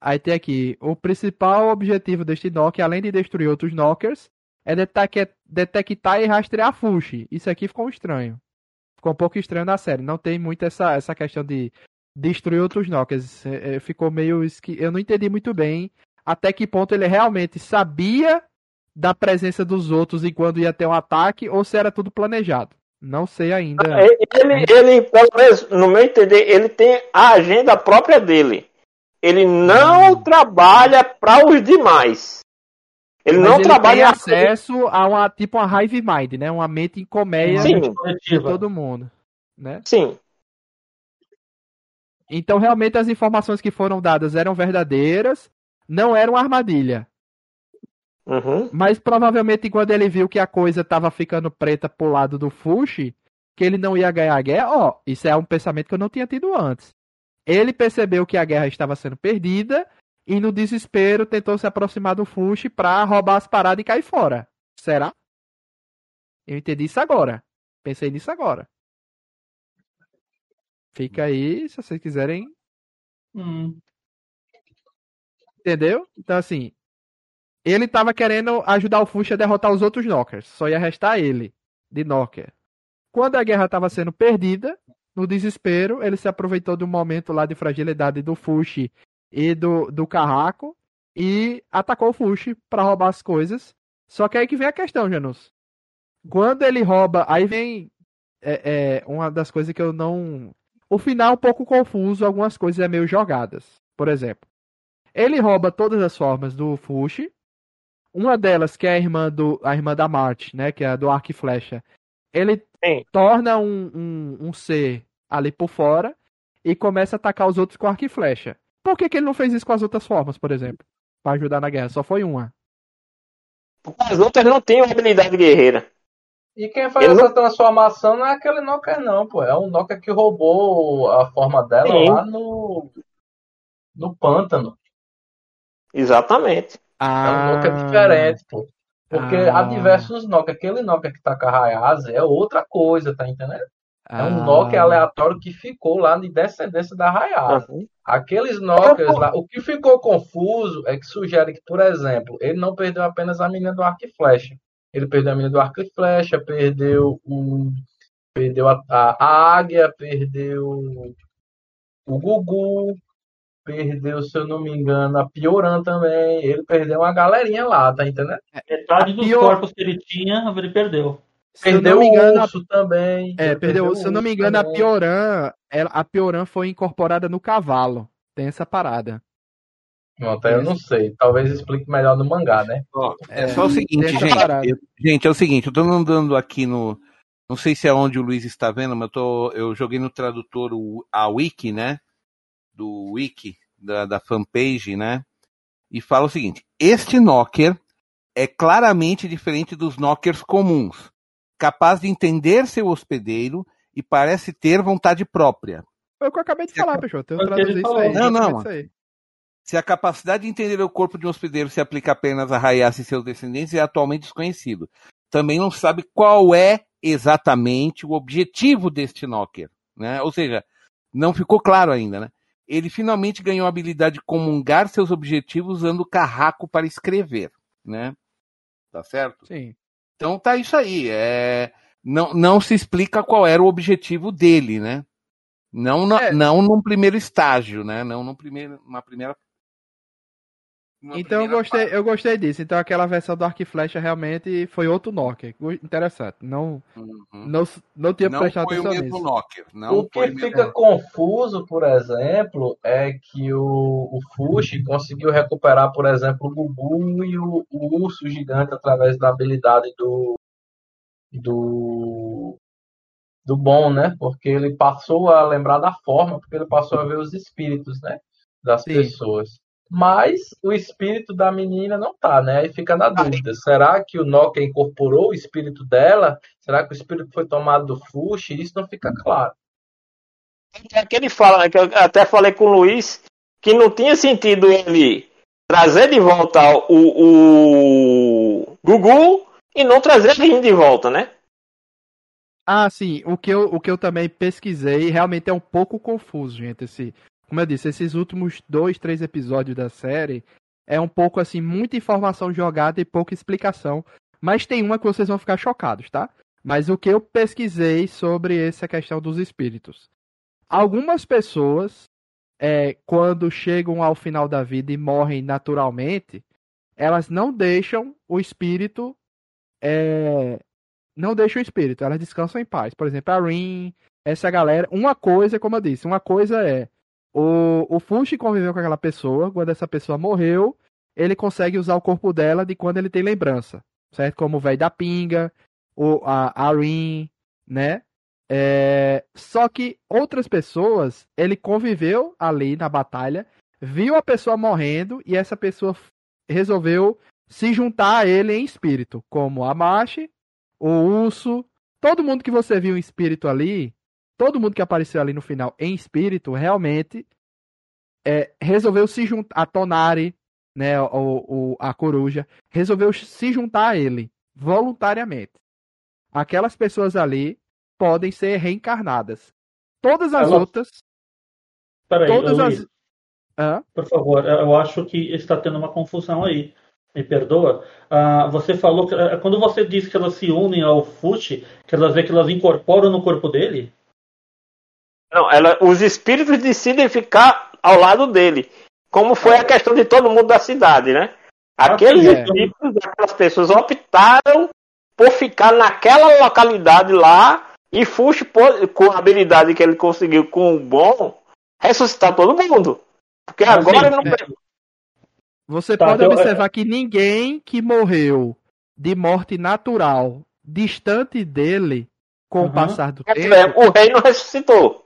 A: Aí tem aqui, o principal objetivo deste Nokia, além de destruir outros Knockers, é detec- detectar e rastrear Fushi. Isso aqui ficou estranho. Ficou um pouco estranho na série. Não tem muito essa, essa questão de destruir outros Knockers. É, é, ficou meio. esqui- Eu não entendi muito bem até que ponto ele realmente sabia da presença dos outros e quando ia ter um ataque, ou se era tudo planejado. Não sei ainda.
C: Ele, ele, pelo menos, no meu entender, ele tem a agenda própria dele. Ele não trabalha para os demais. Ele
A: Mas
C: não
A: ele
C: trabalha
A: tem acesso a uma tipo uma hive mind, né? Uma mente em colmeia de todo mundo, né?
C: Sim.
A: Então realmente as informações que foram dadas eram verdadeiras, não eram armadilha.
C: Uhum.
A: Mas provavelmente quando ele viu que a coisa estava ficando preta pro lado do Fushi, que ele não ia ganhar a guerra, ó, isso é um pensamento que eu não tinha tido antes. Ele percebeu que a guerra estava sendo perdida e no desespero tentou se aproximar do Fushi pra roubar as paradas e cair fora. Será? Eu entendi isso agora. Pensei nisso agora. Fica aí, se vocês quiserem
B: Hum.
A: Entendeu? Então, assim, ele tava querendo ajudar o Fush a derrotar os outros Knockers. Só ia restar ele, de Knocker. Quando a guerra tava sendo perdida, no desespero, ele se aproveitou do momento lá de fragilidade do Fush e do, do Carraco e atacou o Fush para roubar as coisas. Só que aí que vem a questão, Janus. Quando ele rouba, aí vem é, é, uma das coisas que eu não. O final é um pouco confuso, algumas coisas é meio jogadas. Por exemplo, ele rouba todas as formas do Fushi. Uma delas, que é a irmã, do, a irmã da Marte, né? Que é a do arco e flecha. Ele
C: Sim.
A: torna um, um, um ser ali por fora e começa a atacar os outros com arco e flecha. Por que, que ele não fez isso com as outras formas, por exemplo? Pra ajudar na guerra. Só foi uma.
C: As outras não têm habilidade guerreira.
D: E quem faz
C: Ele
D: essa transformação não é aquele Nokia, não, pô. É um Nokia que roubou a forma dela
C: Sim.
D: lá no. no pântano.
C: Exatamente.
D: É um
A: Ah,
D: Nokia diferente, pô. Porque
A: Ah.
D: há diversos Nokia. Aquele Nokia que tá com a Hayase é outra coisa, tá entendendo? É um
A: ah,
D: Nokia aleatório que ficou lá de descendência da Hayase.
C: Uhum.
D: Aqueles Nokias lá, o que ficou confuso é que sugere que, por exemplo, ele não perdeu apenas a menina do arco e flecha. Ele perdeu a menina do arco e flecha, perdeu o. Perdeu a, a, a águia, perdeu o Gugu, perdeu, se eu não me engano, a Pioran também. Ele perdeu uma galerinha lá, tá entendendo?
B: Metade dos
A: pior-
B: corpos que ele tinha, ele perdeu.
A: Se eu
D: Perdeu
A: me engano,
D: o
A: a
D: urso também.
A: É,
D: Ele
A: perdeu.
D: o
A: Se eu não me engano, a
D: também.
A: Pioran, ela- a Pioran foi incorporada no cavalo. Tem essa parada.
D: Pronto, aí eu não sei. Talvez explique melhor no mangá, né?
E: É,
A: É,
E: só o seguinte, gente. eu- gente, é o seguinte, eu tô andando aqui no. Não sei se é onde o Luiz está vendo, mas eu, tô, eu joguei no tradutor o, a wiki, né? Do wiki, da, da fanpage, né? E fala o seguinte: este knocker é claramente diferente dos knockers comuns, capaz de entender seu hospedeiro e parece ter vontade própria.
A: Foi o que eu acabei de falar, Peixoto. Eu traduzi isso aí.
E: Não, não,
A: isso aí.
E: Se a capacidade de entender o corpo de um hospedeiro se aplica apenas a Hayase e seus descendentes é atualmente desconhecido. Também não se sabe qual é exatamente o objetivo deste Knocker, né? Ou seja, não ficou claro ainda, né? Ele finalmente ganhou a habilidade de comungar seus objetivos usando o carraco para escrever, né? Tá certo?
A: Sim.
E: Então tá isso aí. É... Não, não se explica qual era o objetivo dele, né? Não, na,
A: É.
E: não num primeiro estágio, né? Não num primeiro, uma primeira.
A: Então eu gostei, eu gostei disso. Então aquela versão do Arco e Flecha realmente foi outro Nokia. Interessante. Não,
E: Uhum.
A: não, não tinha
E: Não
A: prestado
E: foi o
A: atenção
E: mesmo
A: nisso.
E: Nokia. Não
D: o que
E: foi o mesmo
D: fica confuso, por exemplo, é que o, o Fushi conseguiu recuperar, por exemplo, o Gugu e o, o urso gigante através da habilidade do do do bom, né? Porque ele passou a lembrar da forma, porque ele passou a ver os espíritos, né? Das
A: Sim.
D: pessoas. Mas o espírito da menina não tá, né? Aí fica na dúvida. Será que o Nokia incorporou o espírito dela? Será que o espírito foi tomado do Fushi? Isso não fica claro.
C: É que ele fala, né, que eu até falei com o Luiz, que não tinha sentido ele trazer de volta o, o Gugu e não trazer a Rin de volta, né?
A: Ah, sim. O que, eu, o que eu também pesquisei realmente é um pouco confuso, gente. Esse, como eu disse, esses últimos dois, três episódios da série é um pouco assim, muita informação jogada e pouca explicação. Mas tem uma que vocês vão ficar chocados, tá? Mas o que eu pesquisei sobre essa questão dos espíritos. Algumas pessoas, é, quando chegam ao final da vida e morrem naturalmente, elas não deixam o espírito é, não deixam o espírito, elas descansam em paz. Por exemplo, a Rin, essa galera. Uma coisa, como eu disse, uma coisa é. O, o Fushi conviveu com aquela pessoa, quando essa pessoa morreu, ele consegue usar o corpo dela de quando ele tem lembrança. Certo? Como o velho da pinga, o, a, a Rin, né? É, só que outras pessoas, ele conviveu ali na batalha, viu a pessoa morrendo e essa pessoa resolveu se juntar a ele em espírito, como a Machi, o urso, todo mundo que você viu em espírito ali, todo mundo que apareceu ali no final em espírito, realmente é, resolveu se juntar, a Tonari, né, o, o, a coruja, resolveu se juntar a ele, voluntariamente. Aquelas pessoas ali podem ser reencarnadas. Todas as
B: Ela-
A: outras,
B: Peraí,
A: todas
B: Luiz,
A: as... Hã?
B: por favor, eu acho que está tendo uma confusão aí. Me perdoa. Ah, você falou que ah, quando você diz que elas se unem ao Fushi, que elas vê que elas incorporam no corpo dele?
C: Não, ela, os espíritos decidem ficar ao lado dele. Como foi a questão de todo mundo da cidade, né? Aqueles
B: é.
C: espíritos, aquelas pessoas optaram por ficar naquela localidade lá e pô- com a habilidade que ele conseguiu com o bom, ressuscitar todo mundo. Porque agora não.
A: é. Você
B: Tá,
A: pode
B: então,
A: observar que ninguém que morreu de morte natural distante dele com o
B: Uhum.
A: passar do
C: É,
A: tempo,
C: O rei não ressuscitou.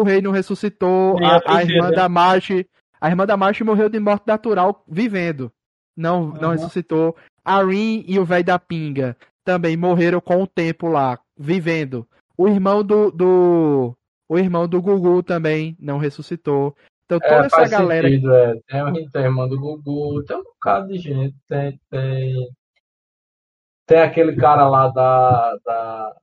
A: O rei não ressuscitou, a,
B: a
A: irmã da Marche, a irmã da Marche morreu de morte natural vivendo. Não, não
B: Uhum.
A: ressuscitou. A Rin e o velho da pinga também morreram com o tempo lá, vivendo. O irmão do, do o irmão do Gugu também não ressuscitou. Então toda
D: É,
A: essa galera
D: sentido, é. Tem, o- tem a irmã do Gugu, tem um bocado de gente. Tem, tem, tem aquele cara lá da, da.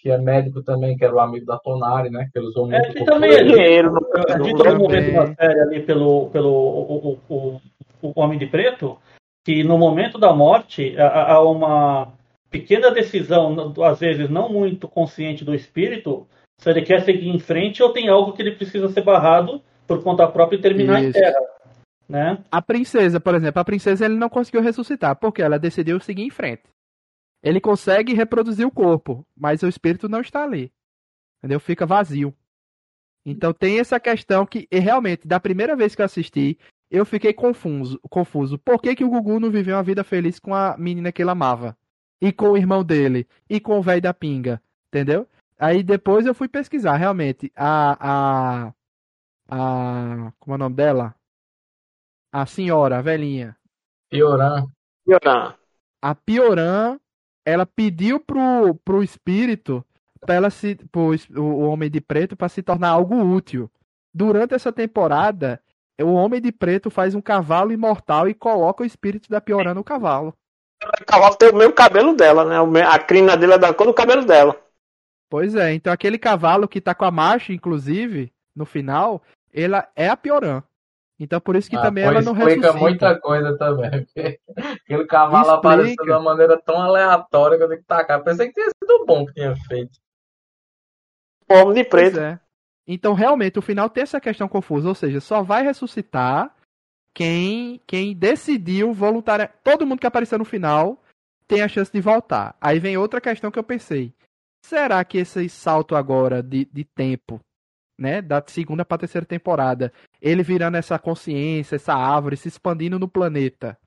D: Que é médico também, que era o amigo da Tonari, né? Que ele usou muito.
B: É, que também é
C: Dinheiro no
B: A gente no momento da série ali pelo, pelo o, o, o, o Homem de Preto, que no momento da morte há, uma pequena decisão, às vezes não muito consciente do espírito, se ele quer seguir em frente ou tem algo que ele precisa ser barrado por conta própria e terminar em
A: Isso.
B: terra. Né?
A: A princesa, por exemplo, a princesa ele não conseguiu ressuscitar, porque ela decidiu seguir em frente. Ele consegue reproduzir o corpo, mas o espírito não está ali. Entendeu? Fica vazio. Então tem essa questão que, e realmente, da primeira vez que eu assisti, eu fiquei confuso. confuso. Por que, que o Gugu não viveu uma vida feliz com a menina que ele amava? E com o irmão dele? E com o velho da pinga? Entendeu? Aí depois eu fui pesquisar, realmente. A. a, a como é o nome dela? A senhora, a velhinha.
D: Pioran.
C: Pioran.
A: A Pioran, ela pediu pro, pro espírito, pra ela se, pro, o Homem de Preto, para se tornar algo útil. Durante essa temporada, o Homem de Preto faz um cavalo imortal e coloca o espírito da Pioran no cavalo.
C: O cavalo tem o mesmo cabelo dela, né? A crina dele é da cor do cabelo dela.
A: Pois é, então aquele cavalo que tá com a marcha, inclusive, no final, ela é a Pioran. Então por isso que
D: Ah,
A: também ela não
D: explica
A: ressuscita.
D: muita coisa também. Aquele cavalo
A: Explica.
D: apareceu de uma maneira tão aleatória que eu tenho que tacar. Pensei que tinha sido bom que tinha feito.
C: Homem de
A: Pois
C: preto.
A: é. Então, realmente, o final tem essa questão confusa, ou seja, só vai ressuscitar quem quem decidiu voluntariamente. Todo mundo que apareceu no final tem a chance de voltar. Aí vem outra questão que eu pensei. Será que esse salto agora de, de tempo, né, da segunda para terceira temporada, ele virando essa consciência, essa árvore, se expandindo no planeta,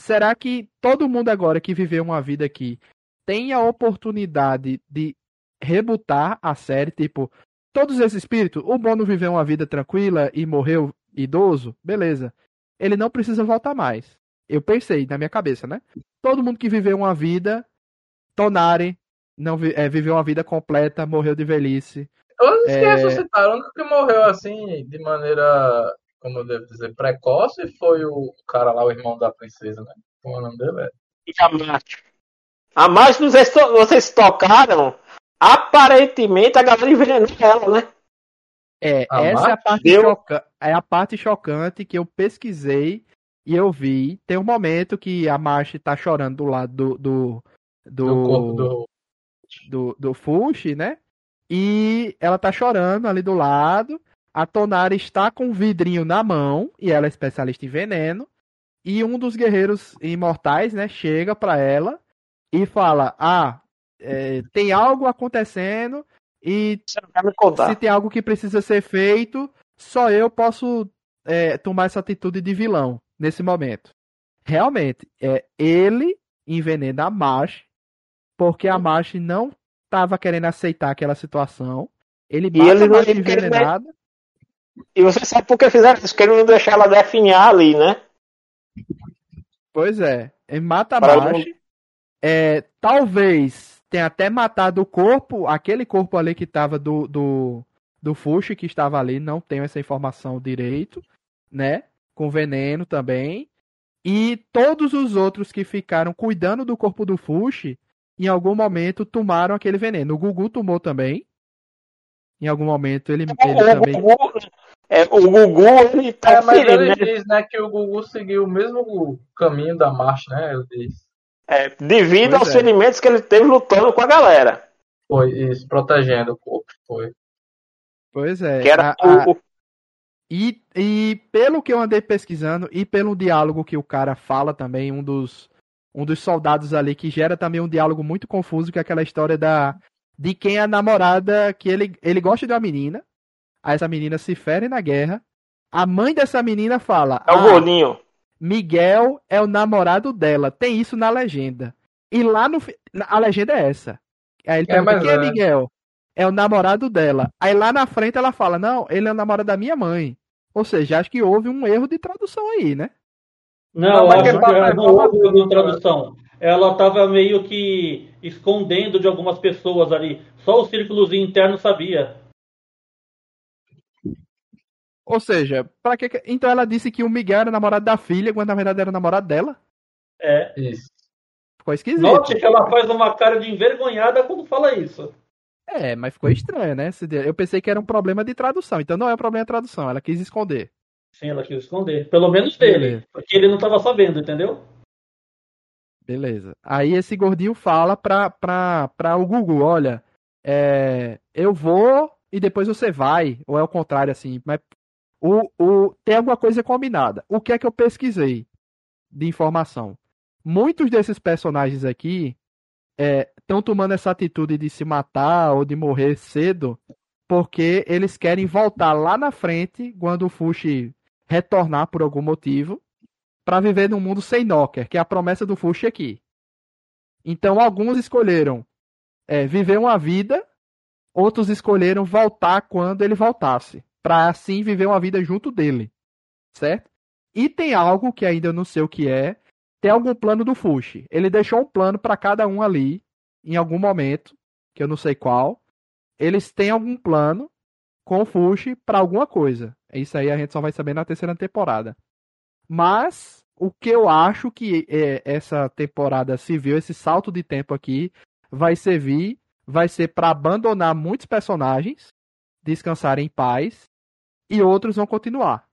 A: será que todo mundo agora que viveu uma vida aqui tem a oportunidade de rebutar a série, tipo, todos esses espíritos, o Bono viveu uma vida tranquila e morreu idoso, beleza. Ele não precisa voltar mais. Eu pensei na minha cabeça, né? Todo mundo que viveu uma vida, Tonari, não é, viveu uma vida completa, morreu de velhice.
D: Todos é... que ressuscitaram, o único que morreu assim, de maneira, como eu devo dizer, precoce, foi o cara lá, o irmão da princesa, né? Como é o nome dele? É?
C: A mais vocês tocaram, aparentemente a galera envenenou ela, né?
A: É, a essa é a, parte Deu... é a parte chocante que eu pesquisei e eu vi. Tem um momento que a Marche tá chorando do lado do. do, do, do corpo do. Do, do Fushi, né? E ela tá chorando ali do lado. A Tonari está com um vidrinho na mão e ela é especialista em veneno. E um dos guerreiros imortais, né, chega para ela e fala: Ah, é, tem algo acontecendo e se tem algo que precisa ser feito, só eu posso é, tomar essa atitude de vilão nesse momento. Realmente, é, ele envenena a Marsh porque a Marsh não estava querendo aceitar aquela situação. Ele
C: mata e ele, a Marsh envenenada. E você sabe por que fizeram isso? Porque ele não deixar ela definhar ali, né?
A: Pois é. Ele mata a. Não é, talvez tenha até matado o corpo, aquele corpo ali que estava do, do, do Fushi que estava ali, não tenho essa informação direito, né? Com veneno também. E todos os outros que ficaram cuidando do corpo do Fushi, em algum momento tomaram aquele veneno. O Gugu tomou também. Em algum momento ele, ele
C: é, também. O Gugu, é, o Gugu ele tá
D: é, mas ele né? diz né, que o Gugu seguiu o mesmo caminho da marcha, né? Ele diz.
C: É, devido pois aos é. ferimentos que ele teve lutando com a galera.
D: Foi isso, protegendo o corpo, foi.
A: Pois é.
C: Que era a, o...
A: E, e pelo que eu andei pesquisando, e pelo diálogo que o cara fala também, um dos, um dos soldados ali, que gera também um diálogo muito confuso, que é aquela história da de quem é a namorada, que ele, ele gosta de uma menina, aí essa menina se fere na guerra, a mãe dessa menina fala...
C: É o ah, gordinho.
A: Miguel é o namorado dela. Tem isso na legenda. E lá no. A legenda é essa. Aí ele é, pergunta: quem é, é Miguel? É o namorado dela. Aí lá na frente ela fala: não, ele é o namorado da minha mãe. Ou seja, acho que houve um erro de tradução aí, né?
B: Não, não acho que não houve tradução. Ela estava meio que escondendo de algumas pessoas ali. Só o círculo interno sabia.
A: Ou seja, para que então ela disse que o Miguel era namorado da filha, quando na verdade era namorado dela?
B: É. Isso.
A: Ficou esquisito.
B: Note que ela faz uma cara de envergonhada quando fala isso.
A: É, mas ficou estranho, né? Eu pensei que era um problema de tradução, então não é um problema de tradução, ela quis esconder.
B: Sim, ela quis esconder. Pelo menos dele, Beleza. porque ele não estava sabendo, entendeu?
A: Beleza. Aí esse gordinho fala pra, pra, pra o Google, olha, é, eu vou e depois você vai, ou é o contrário, assim, mas o, o, tem alguma coisa combinada. O que é que eu pesquisei de informação? Muitos desses personagens aqui estão é, tomando essa atitude de se matar ou de morrer cedo porque eles querem voltar lá na frente quando o Fushi retornar por algum motivo para viver num mundo sem Knocker, que é a promessa do Fushi aqui. Então alguns escolheram é, viver uma vida, outros escolheram voltar quando ele voltasse para assim viver uma vida junto dele, certo? E tem algo que ainda eu não sei o que é, tem algum plano do Fushi. Ele deixou um plano para cada um ali, em algum momento, que eu não sei qual. Eles têm algum plano com o Fushi para alguma coisa. Isso aí a gente só vai saber na terceira temporada. Mas o que eu acho que é, essa temporada se viu, esse salto de tempo aqui, vai servir, vai ser para abandonar muitos personagens, descansarem em paz e outros vão continuar.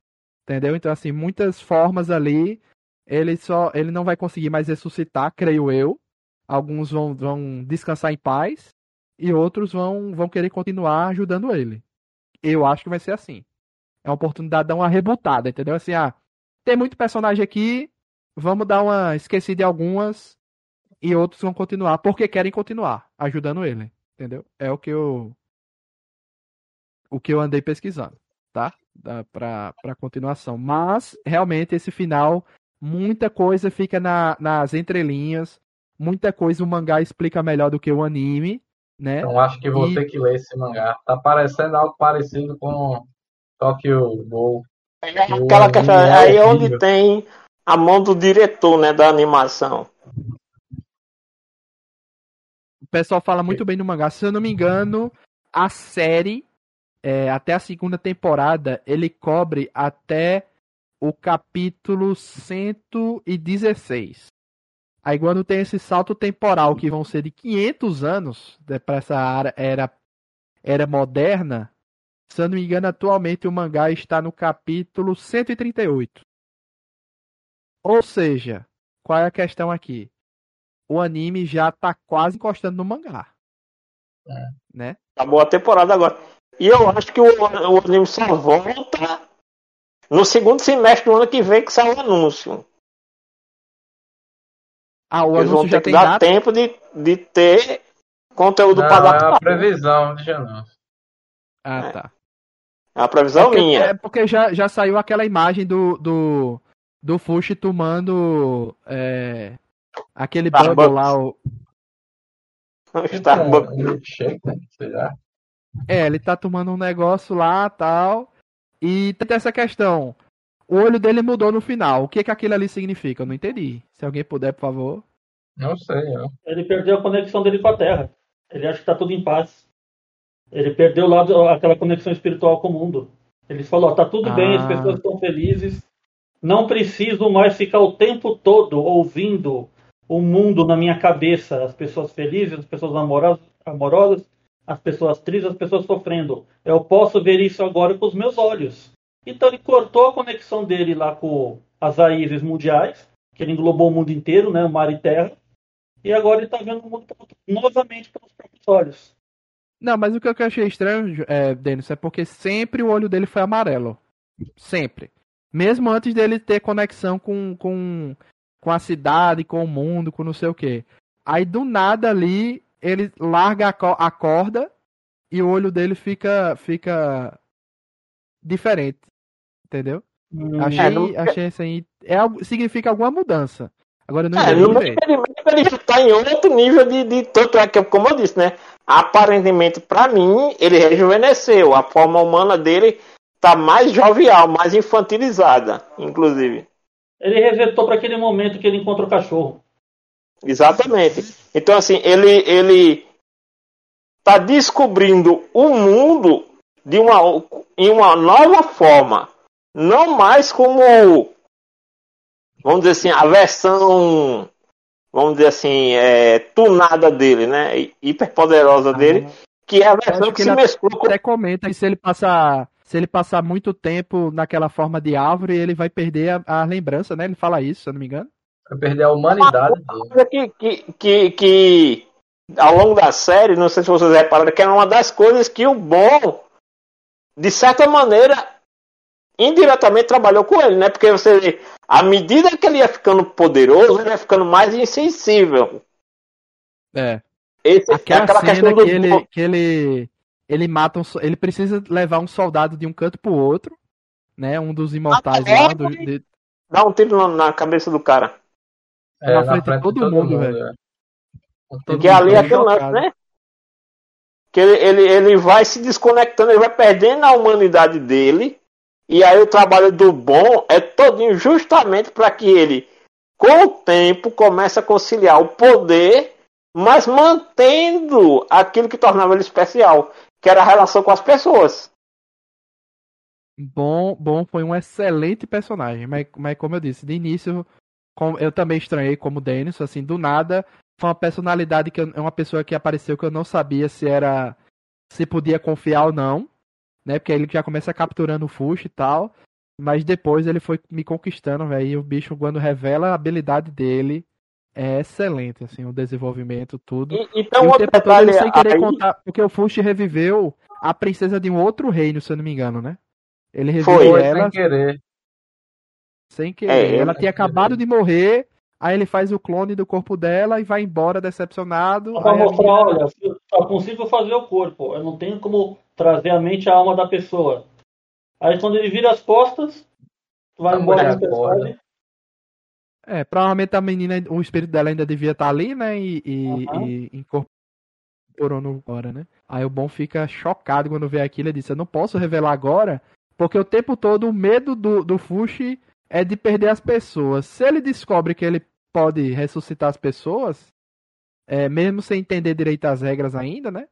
A: Entendeu? Então, assim, muitas formas ali, ele só ele não vai conseguir mais ressuscitar, creio eu. Alguns vão, vão descansar em paz e outros vão, vão querer continuar ajudando ele. Eu acho que vai ser assim. É uma oportunidade de dar uma rebutada, entendeu? Assim, ah, tem muito personagem aqui, vamos dar uma esquecida de algumas e outros vão continuar porque querem continuar ajudando ele, entendeu? É o que eu o que eu andei pesquisando, tá? Da, pra, pra continuação. Mas, realmente, esse final, muita coisa fica na, nas entrelinhas, muita coisa o mangá explica melhor do que o anime, né?
D: Então acho que vou
A: E-
D: ter que ler esse mangá. Tá parecendo algo parecido com Tokyo Ghoul.
C: Aquela questão,
D: é
C: aí é
D: horrível.
C: onde tem a mão do diretor, né, da animação.
A: O pessoal fala muito bem do mangá. Se eu não me engano, a série, é, até a segunda temporada, ele cobre até o capítulo 116. Aí quando tem esse salto temporal, que vão ser de 500 anos né, para essa área- era, era moderna, se eu não me engano, atualmente o mangá está no capítulo 138. Ou seja, qual é a questão aqui? O anime já tá quase encostando no mangá. Né?
C: Acabou a temporada agora. E eu acho que o, o anime só volta no segundo semestre do ano que vem que sai o anúncio.
A: Ah, o
C: Eles vão
A: anúncio já
C: ter que
A: tem
C: dar
A: data?
C: tempo de, de ter conteúdo
D: Não,
C: para
D: é a previsão de anúncio.
A: Ah,
C: É.
A: tá.
C: É a previsão
A: porque,
C: minha.
A: é porque já, já saiu aquela imagem do, do, do Fushi tomando é, aquele
C: Starbucks.
A: bubble lá. O...
D: Milkshake, né?
A: É, ele tá tomando um negócio lá tal. E tem essa questão. O olho dele mudou no final. O que que aquilo ali significa? Eu não entendi. Se alguém puder, por favor.
D: Não sei, não.
B: Ele perdeu a conexão dele com a Terra. Ele acha que está tudo em paz. Ele perdeu lá aquela conexão espiritual com o mundo. Ele falou: tá tudo bem, as
A: Ah.
B: pessoas estão felizes. Não preciso mais ficar o tempo todo ouvindo o mundo na minha cabeça. As pessoas felizes, as pessoas amorosas, amorosas as pessoas tristes, as pessoas sofrendo. Eu posso ver isso agora com os meus olhos. Então ele cortou a conexão dele lá com as raízes mundiais, que ele englobou o mundo inteiro, né, mar e terra. E agora ele está vendo o mundo novamente pelos próprios olhos.
A: Não, mas o que eu achei estranho, é, Denis, é porque sempre o olho dele foi amarelo. Sempre. Mesmo antes dele ter conexão com, com, com a cidade, com o mundo, com não sei o quê. Aí do nada ali, ele larga a, co- a corda e o olho dele fica, fica diferente. Entendeu? Achei,
C: É, não-
A: achei isso aí. É, significa alguma mudança. Agora eu não
C: É,
A: entendi
C: no entendimento ele está em outro nível de, de tanto é que, como eu disse, né? Aparentemente, para mim, ele rejuvenesceu. A forma humana dele tá mais jovial, mais infantilizada, inclusive.
B: Ele resetou para aquele momento que ele encontra o cachorro.
C: Exatamente. Então, assim, ele ele tá descobrindo o mundo de uma em uma nova forma, não mais como vamos dizer assim a versão vamos dizer assim é, tunada dele, né? Hiperpoderosa dele, que é a versão
A: acho
C: que,
A: que
C: se
A: ele
C: mesclou com
A: até comenta que se ele passar se ele passar muito tempo naquela forma de árvore, ele vai perder a, a lembrança, né? Ele fala isso, se eu não me engano.
D: Vai perder a humanidade dele.
C: coisa que, que, que, que ao longo da série, não sei se vocês repararam, que era uma das coisas que o Bom, de certa maneira, indiretamente trabalhou com ele, né? Porque você vê, à medida que ele ia ficando poderoso, ele ia ficando mais insensível.
A: É.
C: Esse,
A: Aquela
C: aquela
A: cena
C: questão
A: que
C: do
A: ele, que ele ele mata um, ele precisa levar um soldado de um canto pro outro, né? Um dos imortais
C: Ah, é?
A: lá do, de-
C: dar um tiro na, na cabeça do cara.
D: É,
A: na
D: na
A: frente todo
D: todo
A: mundo,
D: mundo,
A: velho.
D: é.
A: todo
C: Porque ali é
A: foi
C: aquele lance, né? Que ele, ele, ele vai se desconectando, ele vai perdendo a humanidade dele. E aí o trabalho do bom é todinho justamente para que ele, com o tempo, comece a conciliar o poder, mas mantendo aquilo que tornava ele especial, que era a relação com as pessoas.
A: Bom, bom, foi um excelente personagem, mas, mas como eu disse, de início eu também estranhei como Dennis, assim, do nada, foi uma personalidade que é uma pessoa que apareceu que eu não sabia se era se podia confiar ou não, né? Porque ele já começa capturando o Fush e tal, mas depois ele foi me conquistando, velho, e o bicho quando revela a habilidade dele é excelente, assim, o desenvolvimento tudo.
C: E, então,
A: E o
C: outro
A: tempo todo ele sem querer
C: aí,
A: contar, porque o Fush reviveu a princesa de um outro reino, se eu não me engano, né? Ele revive
C: Foi,
A: ela
D: sem querer.
A: sem querer.
C: É,
A: ela tinha acabado de morrer, aí ele faz o clone do corpo dela e vai embora decepcionado.
B: Só pra
A: a
B: mostrar,
A: menina-
B: olha, só consigo fazer o corpo. Eu não tenho como trazer a mente e a alma da pessoa. Aí quando ele vira as costas, vai
D: A
B: embora do personagem.
A: É, provavelmente a menina, o espírito dela ainda devia estar ali, né? E, e,
B: Aham.
A: e incorporou no agora, né? Aí o bom fica chocado quando vê aquilo e diz: Eu não posso revelar agora, porque o tempo todo o medo do, do Fushi é de perder as pessoas. Se ele descobre que ele pode ressuscitar as pessoas, é, mesmo sem entender direito as regras ainda, né?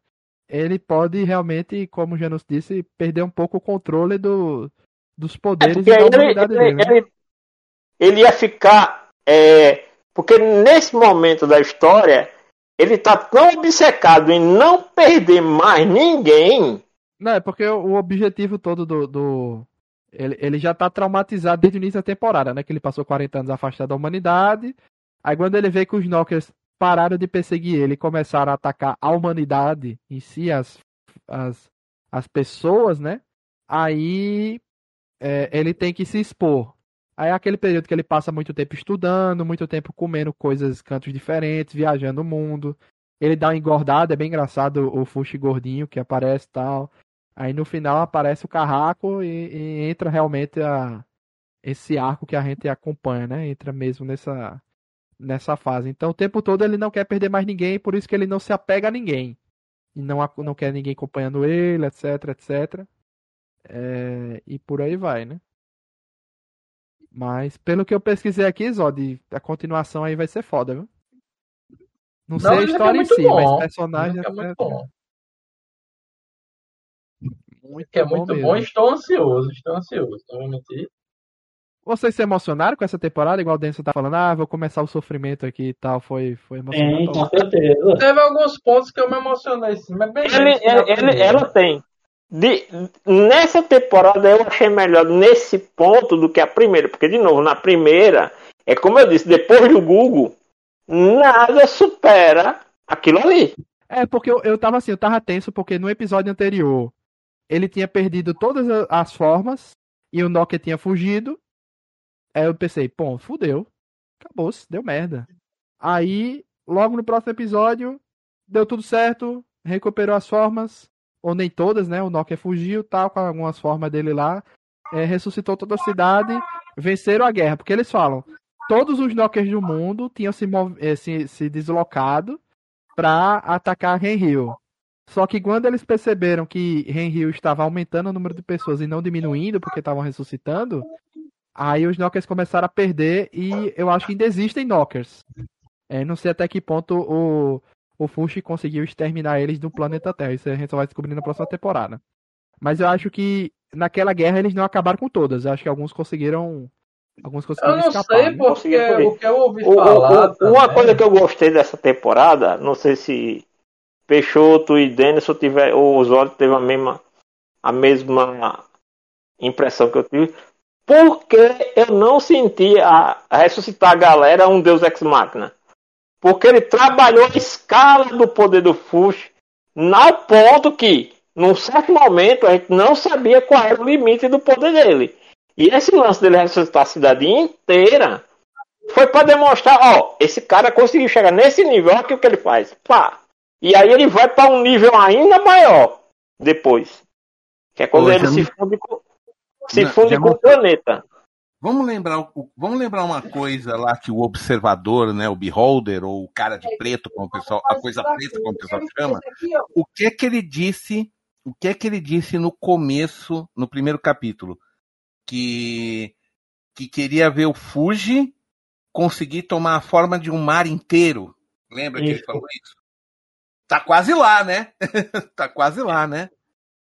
A: Ele pode realmente, como o Janus disse, perder um pouco o controle do, dos
C: É
A: poderes
C: porque
A: e da
C: ele,
A: humanidade
C: ele-
A: dele. né?
C: ele- ele ia ficar. é, porque nesse momento da história, ele tá tão obcecado em não perder mais ninguém.
A: Não, é porque o o objetivo todo do. do- Ele, ele já tá traumatizado desde o início da temporada, né? Que ele passou 40 anos afastado da humanidade. Aí quando ele vê que os Knockers pararam de perseguir ele e começaram a atacar a humanidade em si, as, as, as pessoas, né? Aí é, ele tem que se expor. Aí é aquele período que ele passa muito tempo estudando, muito tempo comendo coisas, cantos diferentes, viajando o mundo. Ele dá uma engordada, é bem engraçado o Fushi gordinho que aparece e tal. Aí no final aparece o Carraco e, e entra realmente a, esse arco que a gente acompanha, né? Entra mesmo nessa, nessa fase. Então o tempo todo ele não quer perder mais ninguém, por isso que ele não se apega a ninguém. E não, não quer ninguém acompanhando ele, etc, etc. É, e por aí vai, né? Mas pelo que eu pesquisei aqui, Zod, a continuação aí vai ser foda, viu? Não, sei a
D: que é
A: história em
D: muito
A: si,
D: bom.
A: mas personagem
D: é muito bom.
A: Muito
D: Que é
A: bom
D: muito
A: mesmo.
D: bom e estou ansioso, estou ansioso. Não vou mentir.
A: Vocês se emocionaram com essa temporada? Igual o Denso tá falando, ah, vou começar o sofrimento aqui e tal. Foi, foi
B: Sim,
A: emocionante.
B: com certeza.
D: Teve alguns pontos que eu me emocionei, sim, mas bem
C: Ele,
D: na
C: ele- ele- ela tem. De- nessa temporada eu achei melhor nesse ponto do que a primeira, porque de novo, na primeira, é como eu disse, depois do Google, nada supera aquilo ali.
A: É, porque eu, eu tava assim, eu tava tenso, porque no episódio anterior ele tinha perdido todas as formas e o Nokia tinha fugido. Aí eu pensei, pô, fudeu. Acabou-se, deu merda. Aí, logo no próximo episódio, deu tudo certo, recuperou as formas, ou nem todas, né? O Nokia fugiu, tal, com algumas formas dele lá, é, ressuscitou toda a cidade, venceram a guerra, porque eles falam, todos os Nokias do mundo tinham se, eh, se, se deslocado para atacar Renryu. Só que quando eles perceberam que Renryu estava aumentando o número de pessoas e não diminuindo porque estavam ressuscitando, aí os Knockers começaram a perder e eu acho que ainda existem Knockers. É, não sei até que ponto o, o Fushi conseguiu exterminar eles do planeta Terra. Isso a gente só vai descobrir na próxima temporada. Mas eu acho que naquela guerra eles não acabaram com todas. Eu acho que alguns conseguiram. Alguns
D: Eu
A: conseguiram
D: não
A: escapar.
D: sei
A: né?
D: porque
C: Consegui
D: o que eu ouvi
C: O-
D: falar.
C: o- uma coisa que eu gostei dessa temporada, não sei se Peixoto e Denison tiver, ou os olhos teve a mesma, a mesma impressão que eu tive, porque eu não senti a, a ressuscitar a galera um Deus ex machina. Porque ele trabalhou a escala do poder do Fush na ponto que, num certo momento, a gente não sabia qual era o limite do poder dele. E esse lance dele ressuscitar a cidade inteira foi para demonstrar, ó, esse cara conseguiu chegar nesse nível, olha o que ele faz. Pá. E aí ele vai para um nível ainda maior depois. Que é quando
E: Ô,
C: ele
E: já
C: se
E: não-
C: funde com, se
E: Não,
C: funde com
E: não-
C: o planeta.
E: Vamos lembrar, vamos lembrar uma coisa lá que o observador, né, o beholder, ou o cara de preto, como o pessoal, a coisa preta, como o pessoal chama, o que é que ele disse, o que é que ele disse no começo, no primeiro capítulo? Que, que queria ver o Fuji conseguir tomar a forma de um mar inteiro. Lembra que ele
B: Isso.
E: falou isso? Tá quase lá, né? tá quase lá, né?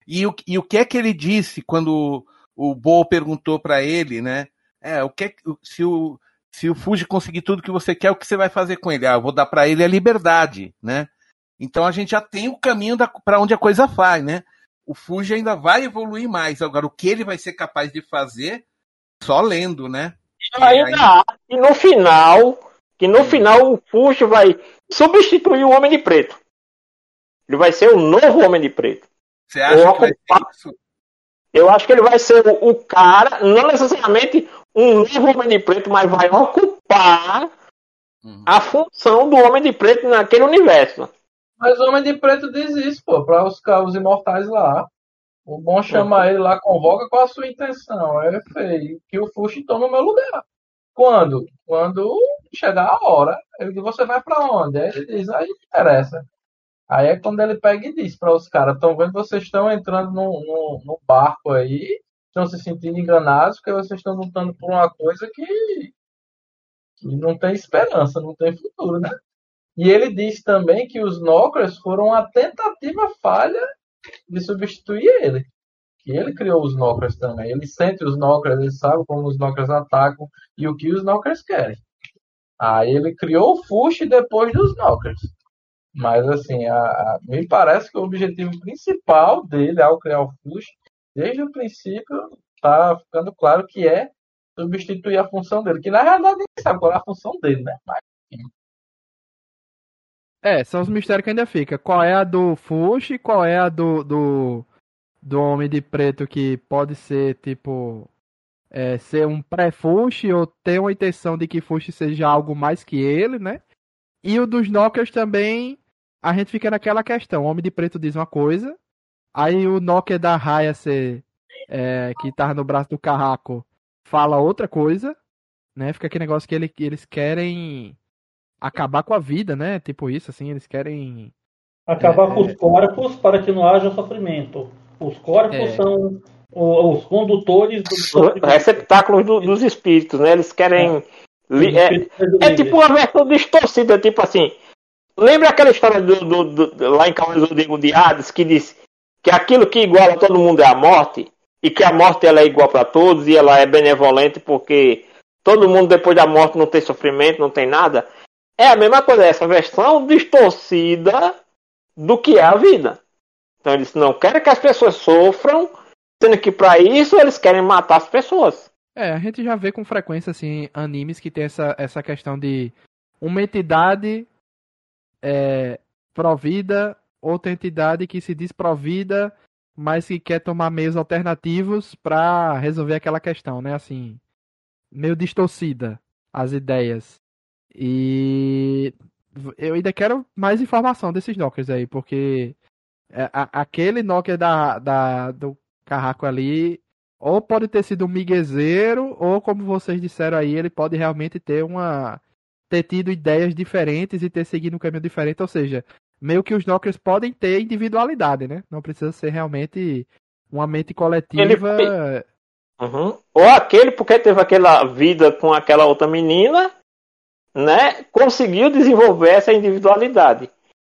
E: E o, e o que é que ele disse quando o Bo perguntou para ele, né? É, o que é, que- se o se o Fuji conseguir tudo que você quer, o que você vai fazer com ele? Ah, eu vou dar para ele a liberdade, né? Então a gente já tem o caminho para onde a coisa vai, né? O Fuji ainda vai evoluir mais. Agora, o que ele vai ser capaz de fazer, só lendo, né?
C: E ainda há que no final, que no final o Fuji vai substituir o Homem de Preto. Ele vai ser o novo Homem de Preto.
E: Você acha
C: Ou
E: que vai ser isso?
C: Eu acho que ele vai ser o, o cara, não necessariamente um novo Homem de Preto, mas vai ocupar
E: Uhum.
C: a função do Homem de Preto naquele universo.
D: Mas o Homem de Preto diz isso, pô, para os, os imortais lá. O bom chama ele lá, convoca qual a sua intenção. É feio. Que o Fuxi tome o meu lugar. Quando? Quando chegar a hora. Ele diz, você vai pra onde? Aí ele diz, aí não interessa. Aí é quando ele pega e diz para os caras, estão vendo vocês estão entrando no, no, no barco aí, estão se sentindo enganados, porque vocês estão lutando por uma coisa que, que não tem esperança, não tem futuro, né? E ele diz também que os Knockers foram uma tentativa falha de substituir ele. Que ele criou os Knockers também. Ele sente os Knockers, ele sabe como os Knockers atacam e o que os Knockers querem. Aí ele criou o Fush depois dos Knockers. Mas assim, a- a- me parece que o objetivo principal dele ao criar o Fush, desde o princípio, tá ficando claro que é substituir a função dele. Que na realidade ninguém sabe qual é a função dele, né? Mas,
A: É, são os mistérios que ainda fica. Qual é a do Fush e qual é a do, do, do Homem de Preto que pode ser, tipo, é, ser um pré-Fush ou ter uma intenção de que Fush seja algo mais que ele, né? E o dos Knockers também, a gente fica naquela questão. O Homem de Preto diz uma coisa, aí o Knocker da Raya ser, é, que tá no braço do Carraco fala outra coisa, né? Fica aquele negócio que ele, que eles querem acabar com a vida, né? Tipo isso, assim, eles querem.
B: Acabar
A: É,
B: com os corpos para que não haja sofrimento. Os corpos
A: É.
B: são os condutores do.
C: Receptáculos do- dos espíritos, né? Eles querem. li- É, é tipo uma versão distorcida, tipo assim. Lembra aquela história do, do- do- lá em Cavaleiros do Zodíaco de Hades que diz que aquilo que iguala todo mundo é a morte e que a morte ela é igual para todos e ela é benevolente porque todo mundo depois da morte não tem sofrimento, não tem nada. É a mesma coisa, essa versão distorcida do que é a vida. Então eles não querem que as pessoas sofram, sendo que para isso eles querem matar as pessoas.
A: É, a gente já vê com frequência, assim, animes que tem essa, essa questão de uma entidade é, provida, outra entidade que se diz provida, mas que quer tomar meios alternativos pra resolver aquela questão, né? Assim, meio distorcida as ideias. E eu ainda quero mais informação desses knockers aí, porque é, a- aquele knocker da, da, do carraco ali ou pode ter sido um miguezeiro, ou como vocês disseram aí, ele pode realmente ter uma ter tido ideias diferentes e ter seguido um caminho diferente, ou seja, meio que os knockers podem ter individualidade, né? Não precisa ser realmente uma mente coletiva.
C: Uhum. Ou aquele, porque teve aquela vida com aquela outra menina, né? Conseguiu desenvolver essa individualidade.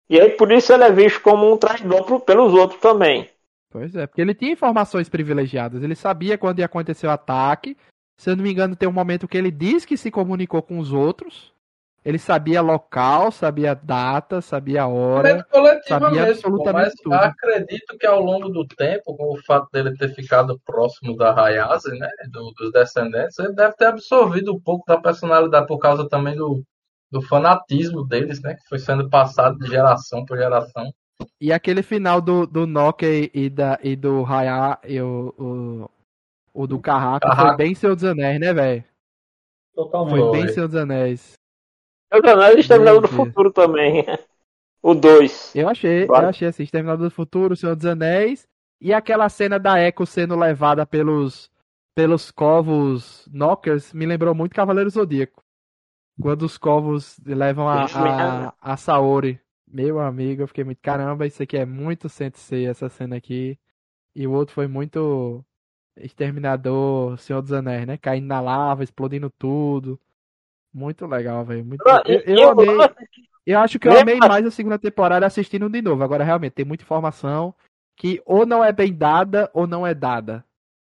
C: E aí por isso ele é visto como um traidor pro- pelos outros também.
A: Pois é, porque ele tinha informações privilegiadas, ele sabia quando ia acontecer o ataque. Se eu não me engano, tem um momento que ele diz que se comunicou com os outros. Ele sabia local, sabia data, sabia hora. Sabia
D: mesmo,
A: absolutamente
D: mas
A: tudo.
D: acredito que ao longo do tempo, com o fato dele ter ficado próximo da Hayase, né, do- dos descendentes, ele deve ter absorvido um pouco da personalidade por causa também do, do fanatismo deles, né, que foi sendo passado de geração por geração.
A: E aquele final do, do Nokia e, e da, e do Raya e o, o, o do Carraco foi
D: Carraco.
A: bem Senhor dos Anéis, né, velho?
B: Totalmente.
A: Foi bem
D: Foi.
A: Senhor dos Anéis.
C: Eu não, eles terminaram
A: Meu
C: do futuro também. O 2.
A: Eu achei,
C: Vale.
A: eu achei assim, Exterminador do Futuro, Senhor dos Anéis, e aquela cena da Echo sendo levada pelos pelos covos Knockers me lembrou muito Cavaleiro Zodíaco. Quando os covos levam a, a, a Saori. Meu amigo, eu fiquei muito, caramba, isso aqui é muito Sensei, essa cena aqui. E o outro foi muito Exterminador, Senhor dos Anéis, né? Caindo na lava, explodindo tudo. Muito legal, velho. Muito... Eu,
C: e-
A: eu
C: eu-
A: amei. Eu acho que eu amei mais a segunda temporada assistindo de novo. Agora, realmente, tem muita informação que ou não é bem dada ou não é dada.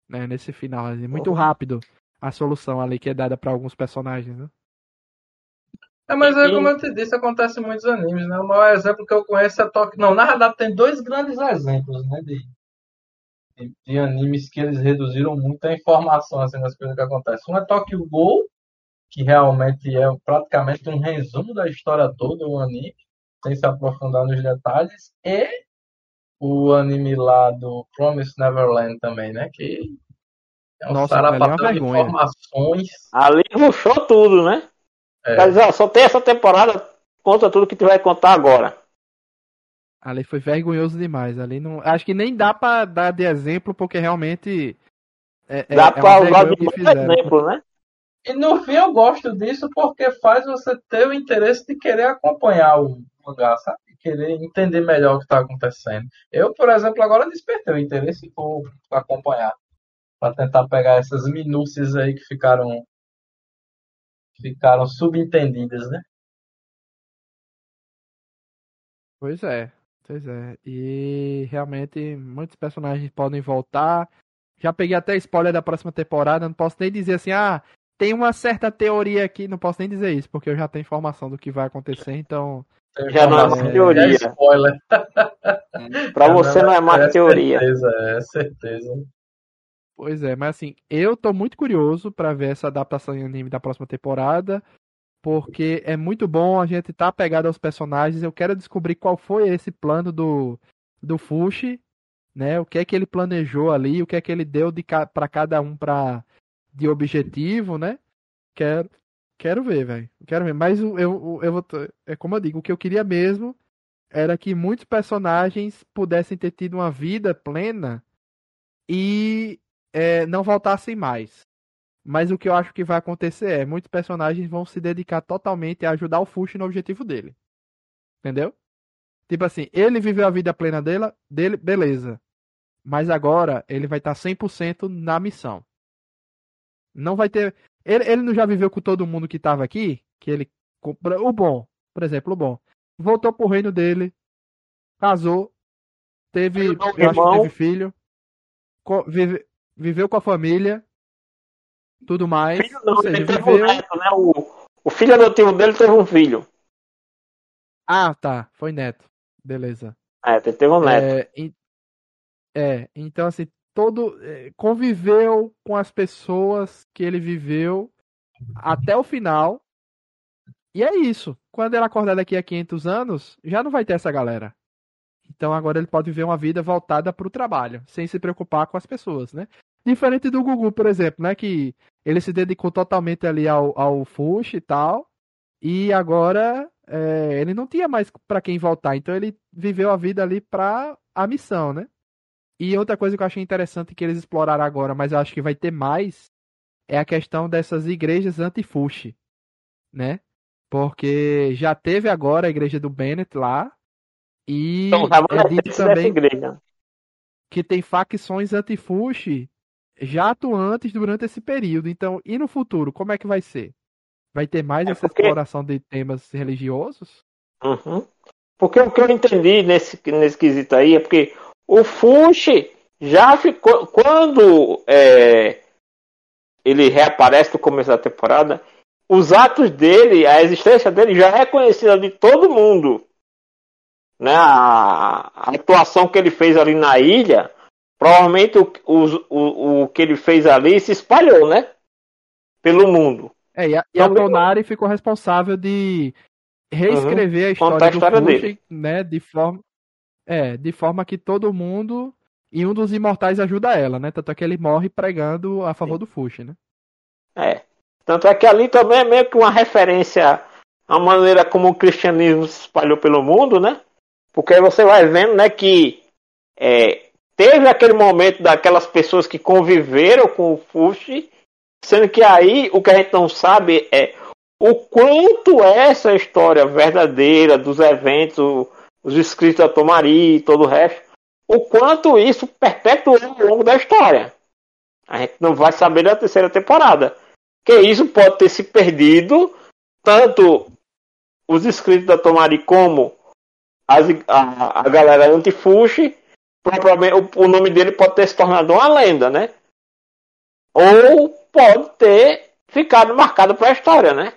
A: Né, nesse final. assim, muito
C: Uhum.
A: rápido a solução ali que é dada pra alguns personagens, né?
D: É, mas é
C: E-
D: como eu te disse, acontece em muitos animes, né? O maior exemplo que eu conheço é Tokyo. Não, na verdade tem dois grandes exemplos, né? De, de, de animes que eles reduziram muito a informação assim, das coisas que acontecem. Um é Tokyo Ghoul, que realmente é praticamente um resumo da história toda do anime, sem se aprofundar nos detalhes, e o anime lá do Promise Neverland também, né? Que é um
A: Nossa, ali é
D: sarapatel de informações.
C: Ali ruxou tudo, né?
D: É.
C: Dizer, ó, só tem essa temporada, conta tudo que tu vai contar agora.
A: Ali foi vergonhoso demais. Ali não. Acho que nem dá pra dar de exemplo, porque realmente. É, é-
C: Dá
A: é
C: pra
A: uma
C: usar de
A: o
C: exemplo, né?
D: E no fim eu gosto disso porque faz você ter o interesse de querer acompanhar o mangá, sabe? Querer entender melhor o que está acontecendo. Eu, por exemplo, agora despertei o interesse por acompanhar. Para tentar pegar essas minúcias aí que ficaram ficaram subentendidas, né?
A: Pois é, pois é. E realmente muitos personagens podem voltar. Já peguei até spoiler da próxima temporada, não posso nem dizer assim, ah, tem uma certa teoria aqui, não posso nem dizer isso, porque eu já tenho informação do que vai acontecer, então.
C: Já não é mais teoria.
D: É spoiler.
C: Pra você não é mais
D: é
C: teoria.
D: Certeza, é certeza.
A: Pois é, mas assim, eu tô muito curioso pra ver essa adaptação em anime da próxima temporada, porque é muito bom a gente tá pegado aos personagens. Eu quero descobrir qual foi esse plano do do Fushi, né? O que é que ele planejou ali, o que é que ele deu de ca para cada um para de objetivo, né? Quero quero ver, velho. Quero ver, mas eu eu, eu vou é como eu digo, o que eu queria mesmo era que muitos personagens pudessem ter tido uma vida plena e é, não voltassem mais. Mas o que eu acho que vai acontecer é, muitos personagens vão se dedicar totalmente a ajudar o Fushi no objetivo dele. Entendeu? Tipo assim, ele viveu a vida plena dele, dele beleza. Mas agora ele vai estar 100% na missão. Não vai ter. Ele, ele não já viveu com todo mundo que tava aqui? Que ele. O bom, por exemplo, o bom. Voltou pro reino dele. Casou. Teve.
C: Irmão.
A: teve filho. vive- viveu com a família. Tudo mais.
C: Filho não,
A: seja,
C: ele teve um
A: viveu.
C: neto, né? O, o filho adotivo dele teve um filho.
A: Ah, tá. Foi neto. Beleza.
C: É, teve um neto.
A: É, é, então assim, todo é, conviveu com as pessoas que ele viveu até o final. E é isso. Quando ele acordar daqui a 500 anos, já não vai ter essa galera. Então agora ele pode viver uma vida voltada para o trabalho, sem se preocupar com as pessoas, né? Diferente do Gugu, por exemplo, né? Que ele se dedicou totalmente ali ao, ao Fush e tal. E agora é, ele não tinha mais para quem voltar. Então ele viveu a vida ali para a missão, né? E outra coisa que eu achei interessante que eles exploraram agora, mas eu acho que vai ter mais, é a questão dessas igrejas anti-Fush, né? Porque já teve agora a igreja do Bennett lá. E
C: Então,
A: é dito também
C: igreja.
A: que tem facções anti-Fush já atuantes durante esse período. Então, e no futuro, como é que vai ser? Vai ter mais
C: É
A: essa
C: porque-
A: exploração de temas religiosos?
C: Uhum. Porque o que eu entendi nesse, nesse quesito aí é porque o Fushi já ficou. Quando é, ele reaparece no começo da temporada, os atos dele, a existência dele já é conhecida de todo mundo. Né? A, a atuação que ele fez ali na ilha, provavelmente o, o, o, o que ele fez ali se espalhou, né? Pelo mundo.
A: É, e a, e a
C: Também-
A: Tonari ficou responsável de reescrever a
C: Contar
A: história
C: a história
A: do
C: dele.
A: né, de forma é, de forma que todo mundo e um dos imortais ajuda ela, né? Tanto é que ele morre pregando a favor do Fushi, né?
C: É. Tanto é que ali também é meio que uma referência à maneira como o cristianismo se espalhou pelo mundo, né? Porque aí você vai vendo, né, que é, teve aquele momento daquelas pessoas que conviveram com o Fushi, sendo que aí o que a gente não sabe é o quanto essa história verdadeira dos eventos, os escritos da Tomari e todo o resto, o quanto isso perpetuou ao longo da história. A gente não vai saber da terceira temporada. Que isso pode ter se perdido, tanto os escritos da Tomari como as, a, a galera propriamente o, o nome dele pode ter se tornado uma lenda, né? Ou pode ter ficado marcado para a história, né?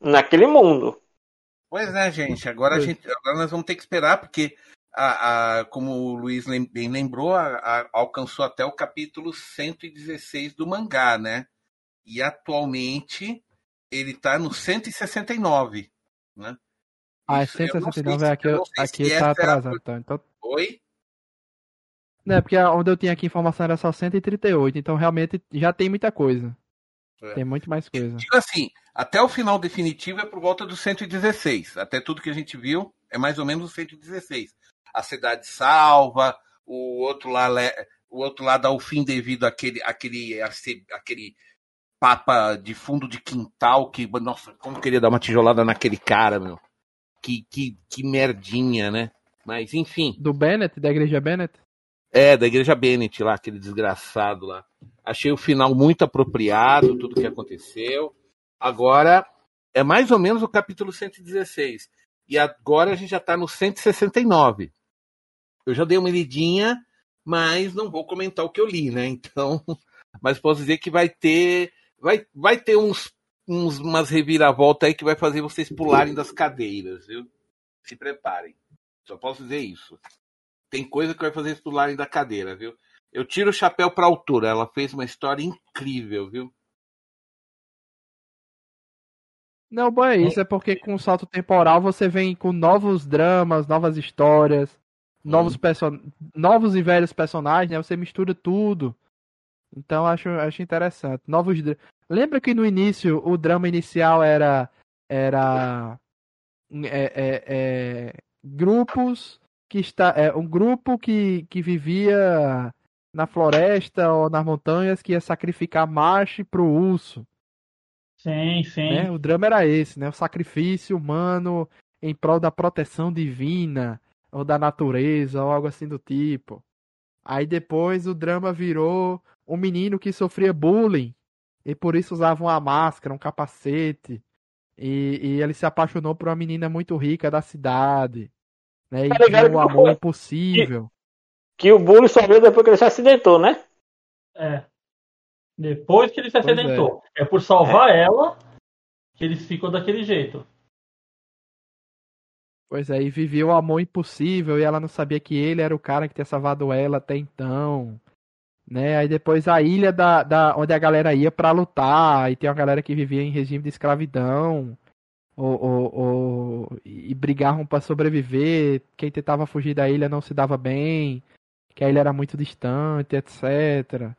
C: Naquele mundo.
E: Pois é, gente. Agora, a gente, agora nós vamos ter que esperar, porque, a, a- como o Luiz bem lembrou, a- a- alcançou até o capítulo 116 do mangá, né? E atualmente ele está no 169, né?
A: Ah, é
E: Isso, eu não sei
A: 169
E: se-
A: é aqui,
E: não
A: aqui tá
E: é a-
A: atrasado, então. então
E: Oi?
A: Né, porque a- onde eu tinha aqui informação era só 138, então realmente já tem muita coisa.
E: É.
A: Tem muito mais coisa.
E: Digo assim, até o final definitivo é por volta dos 116. Até tudo que a gente viu é mais ou menos o 116. A cidade salva, o outro lá, o outro lá dá o fim devido àquele, àquele, àquele papa de fundo de quintal que, nossa, como queria dar uma tijolada naquele cara, meu. Que, que, que merdinha, né? Mas, enfim.
A: Do Bennett, da igreja Bennett?
E: É, da igreja Bennett lá, aquele desgraçado lá. Achei o final muito apropriado, tudo que aconteceu. Agora, é mais ou menos o capítulo 116. E agora a gente já tá no 169. Eu já dei uma lidinha, mas não vou comentar o que eu li, né? Então, mas posso dizer que vai ter vai, vai ter uns, uns umas reviravoltas aí que vai fazer vocês pularem das cadeiras, viu? Se preparem. Só posso dizer isso. Tem coisa que vai fazer vocês pularem da cadeira, viu? Eu tiro o chapéu pra altura. Ela fez uma história incrível, viu?
A: Não, bom, é isso, é porque com o salto temporal você vem com novos dramas, novas histórias, novos, person... novos e velhos personagens, né? Você mistura tudo. Então acho, acho interessante. Novos dra- Lembra que no início o drama inicial era era é, é, é, grupos que está é, um grupo que, que vivia na floresta ou nas montanhas que ia sacrificar macho pro urso.
B: Sim, sim.
A: né? O drama era esse, né? O sacrifício humano em prol da proteção divina ou da natureza ou algo assim do tipo. Aí depois o drama virou um menino que sofria bullying e por isso usava uma máscara, um capacete. E, e ele se apaixonou por uma menina muito rica da cidade. Né? E
C: Tá ligado que
A: amor
C: foi-
A: impossível.
C: Que o bullying só veio depois que ele se acidentou, né?
B: É. Depois que ele se
A: Pois é.
B: acidentou. É. por salvar ela que eles ficam daquele jeito.
A: Pois é, e vivia o amor impossível e ela não sabia que ele era o cara que tinha salvado ela até então. Né? Aí depois a ilha da, da onde a galera ia pra lutar, e tem uma galera que vivia em regime de escravidão. Ou, ou, ou- e brigavam pra sobreviver. Quem tentava fugir da ilha não se dava bem, que a ilha era muito distante, etc.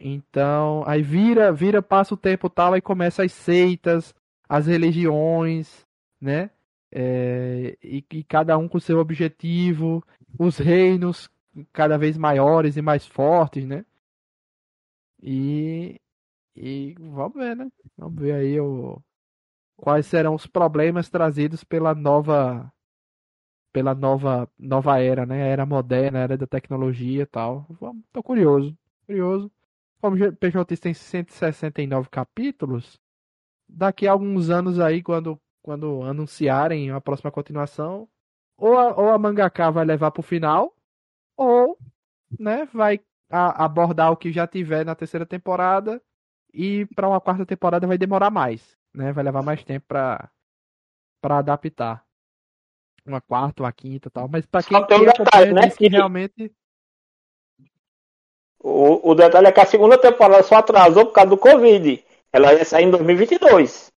A: Então, aí vira, vira, passa o tempo tal, aí começa as seitas, as religiões, né? É, e, e cada um com seu objetivo, os reinos cada vez maiores e mais fortes, né? E, e vamos ver, né? Vamos ver aí o, quais serão os problemas trazidos pela nova pela nova nova era, né? A era moderna, a era da tecnologia e tal. Tô curioso, curioso. Como o PJ tem 169 capítulos, daqui a alguns anos aí, quando quando anunciarem a próxima continuação, ou a, ou a mangaka vai levar pro final, ou né, vai a- abordar o que já tiver na terceira temporada e para uma quarta temporada vai demorar mais, né? Vai levar mais tempo para para adaptar. Uma quarta, uma quinta, e tal, mas para quem,
C: Só tem um detalhe, né,
A: que- realmente
C: O, o detalhe é que a segunda temporada só atrasou por causa do Covid. Ela ia sair em 2022.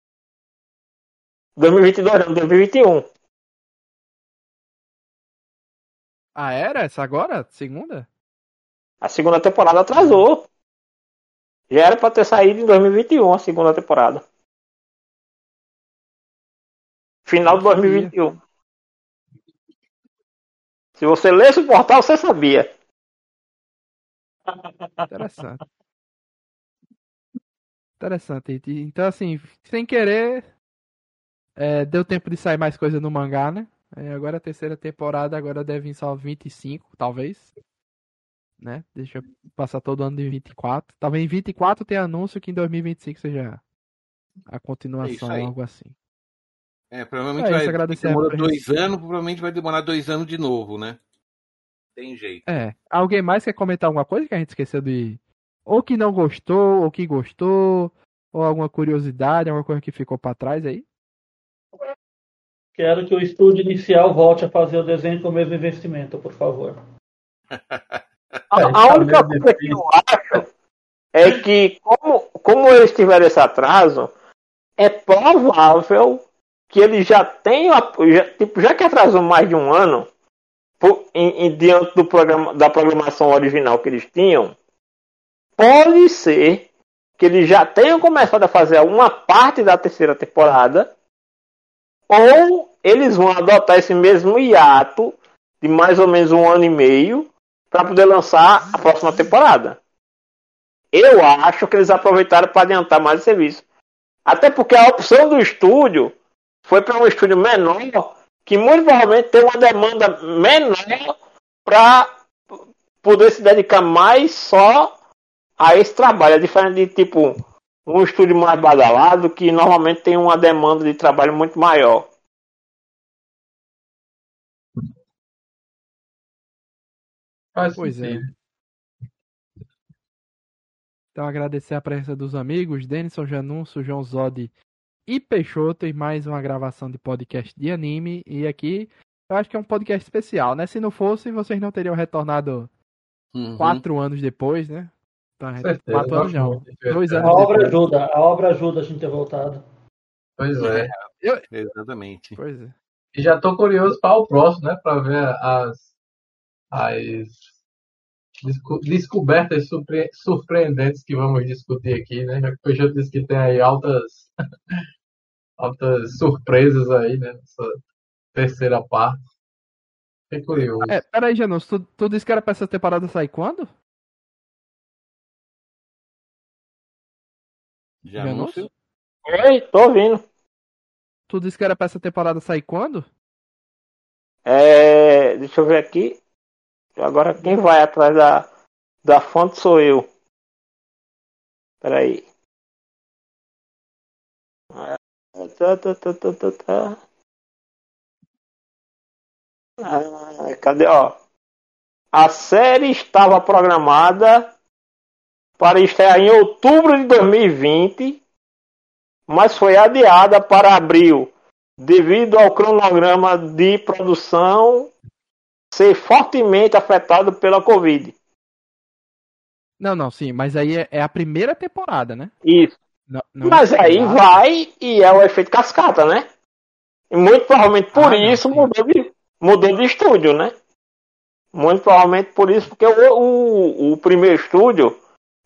C: 2022 não, 2021.
A: ah, era essa agora, segunda?
C: A segunda temporada atrasou. Já era pra ter saído em 2021 a segunda temporada. Final de
A: Não sabia.
C: 2021. Se você lesse o portal, você sabia.
A: Interessante. Interessante. Então, assim, sem querer, é, deu tempo de sair mais coisa no mangá, né? É, agora a terceira temporada, agora deve vir só 25, talvez. Né? Deixa eu passar todo ano de 24. Talvez em 24 tenha anúncio que em 2025 seja a
E: É
A: continuação,
E: aí.
A: algo assim.
E: É, provavelmente
A: É
E: vai
A: agradecer a
E: demora dois anos, provavelmente vai demorar dois anos de novo, né? Tem jeito.
A: É. Alguém mais quer comentar alguma coisa que a gente esqueceu de. Ou que não gostou, ou que gostou, ou alguma curiosidade, alguma coisa que ficou pra trás aí?
B: Quero que o estúdio inicial volte a fazer o desenho com o mesmo investimento, por favor.
C: A,
B: É,
C: a
B: tá
C: única coisa que eu acho é que, como, como eles tiveram esse atraso, é provável que eles já a- Já, tipo, já que atrasou mais de um ano, por, em, em, diante do programa, da programação original que eles tinham, pode ser que eles já tenham começado a fazer alguma parte da terceira temporada, ou eles vão adotar esse mesmo hiato de mais ou menos um ano e meio para poder lançar a próxima temporada. Eu acho que eles aproveitaram para adiantar mais o serviço. Até porque a opção do estúdio foi para um estúdio menor, que muito provavelmente tem uma demanda menor para poder se dedicar mais só a esse trabalho. É diferente de tipo um estúdio mais badalado que normalmente tem uma demanda de trabalho muito maior.
A: Faz pois é. Então agradecer a presença dos amigos, Denison Janunço, João Zodi e Peixoto em mais uma gravação de podcast de anime. E aqui eu acho que é um podcast especial, né? Se não fosse, vocês não teriam retornado uhum. quatro anos depois, né?
B: Tá, quatro anos não. Dois anos a obra depois. ajuda, a obra ajuda a gente ter voltado.
D: Pois é.
E: Eu... Exatamente.
A: Pois é.
D: E já tô curioso para o próximo, né? Para ver as, as descobertas surpre surpreendentes que vamos discutir aqui, né? Já que o Peixoto disse que tem aí altas altas surpresas aí, né? Nessa terceira parte. Fiquei curioso.
A: É, peraí, Janus, tu, tu disse que era pra essa temporada sair quando?
C: Janus? Oi, tô ouvindo.
A: Tu disse que era pra essa temporada sair quando?
C: É. Deixa eu ver aqui. Agora quem vai atrás da, da fonte sou eu. Peraí. Tá, tá, tá, tá, tá, tá. Ah, cadê, ó? A série estava programada para estrear em outubro de 2020, mas foi adiada para abril devido ao cronograma de produção ser fortemente afetado pela Covid.
A: Não, não, sim, mas aí é, é a primeira temporada, né?
C: Isso. Não, não Mas aí vai e é o efeito cascata, né? E muito provavelmente por ah, isso não, mudou, de, mudou de estúdio, né? Muito provavelmente por isso, porque o, o, o primeiro estúdio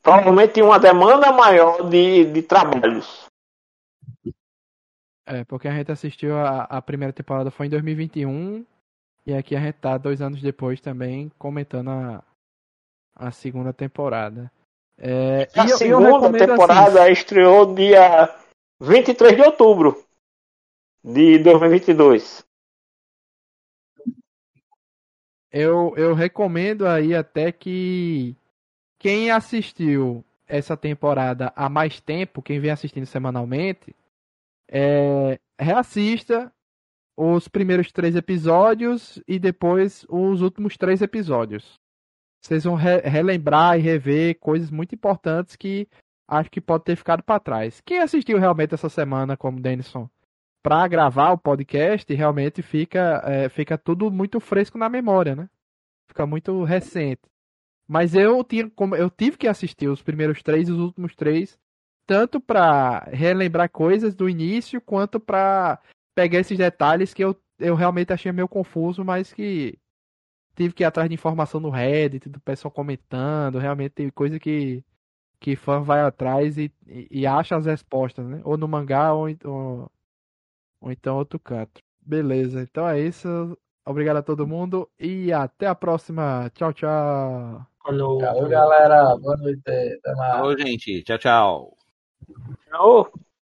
C: provavelmente tinha uma demanda maior de, de trabalhos.
A: É, porque a gente assistiu a, a primeira temporada foi em 2021 e aqui a gente tá dois anos depois também comentando a, a segunda temporada. É,
C: a segunda temporada assim, estreou dia 23 de outubro de 2022.
A: Eu, eu recomendo aí até que quem assistiu essa temporada há mais tempo, quem vem assistindo semanalmente, é, reassista os primeiros três episódios e depois os últimos três episódios vocês vão re relembrar e rever coisas muito importantes que acho que pode ter ficado para trás. Quem assistiu realmente essa semana, como Denison, para gravar o podcast, realmente fica, é, fica tudo muito fresco na memória, né? Fica muito recente. Mas eu, tinha, eu tive que assistir os primeiros três e os últimos três, tanto para relembrar coisas do início, quanto para pegar esses detalhes que eu, eu realmente achei meio confuso, mas que tive que ir atrás de informação no Reddit, do pessoal comentando, realmente tem coisa que, que fã vai atrás e, e, e acha as respostas, né? Ou no mangá ou, ou, ou então outro canto. Beleza, então é isso. Obrigado a todo mundo e até a próxima. Tchau, tchau.
D: Falou. Tchau, galera. Boa noite. Até mais.
E: Falou, gente. Tchau, tchau.
C: Tchau.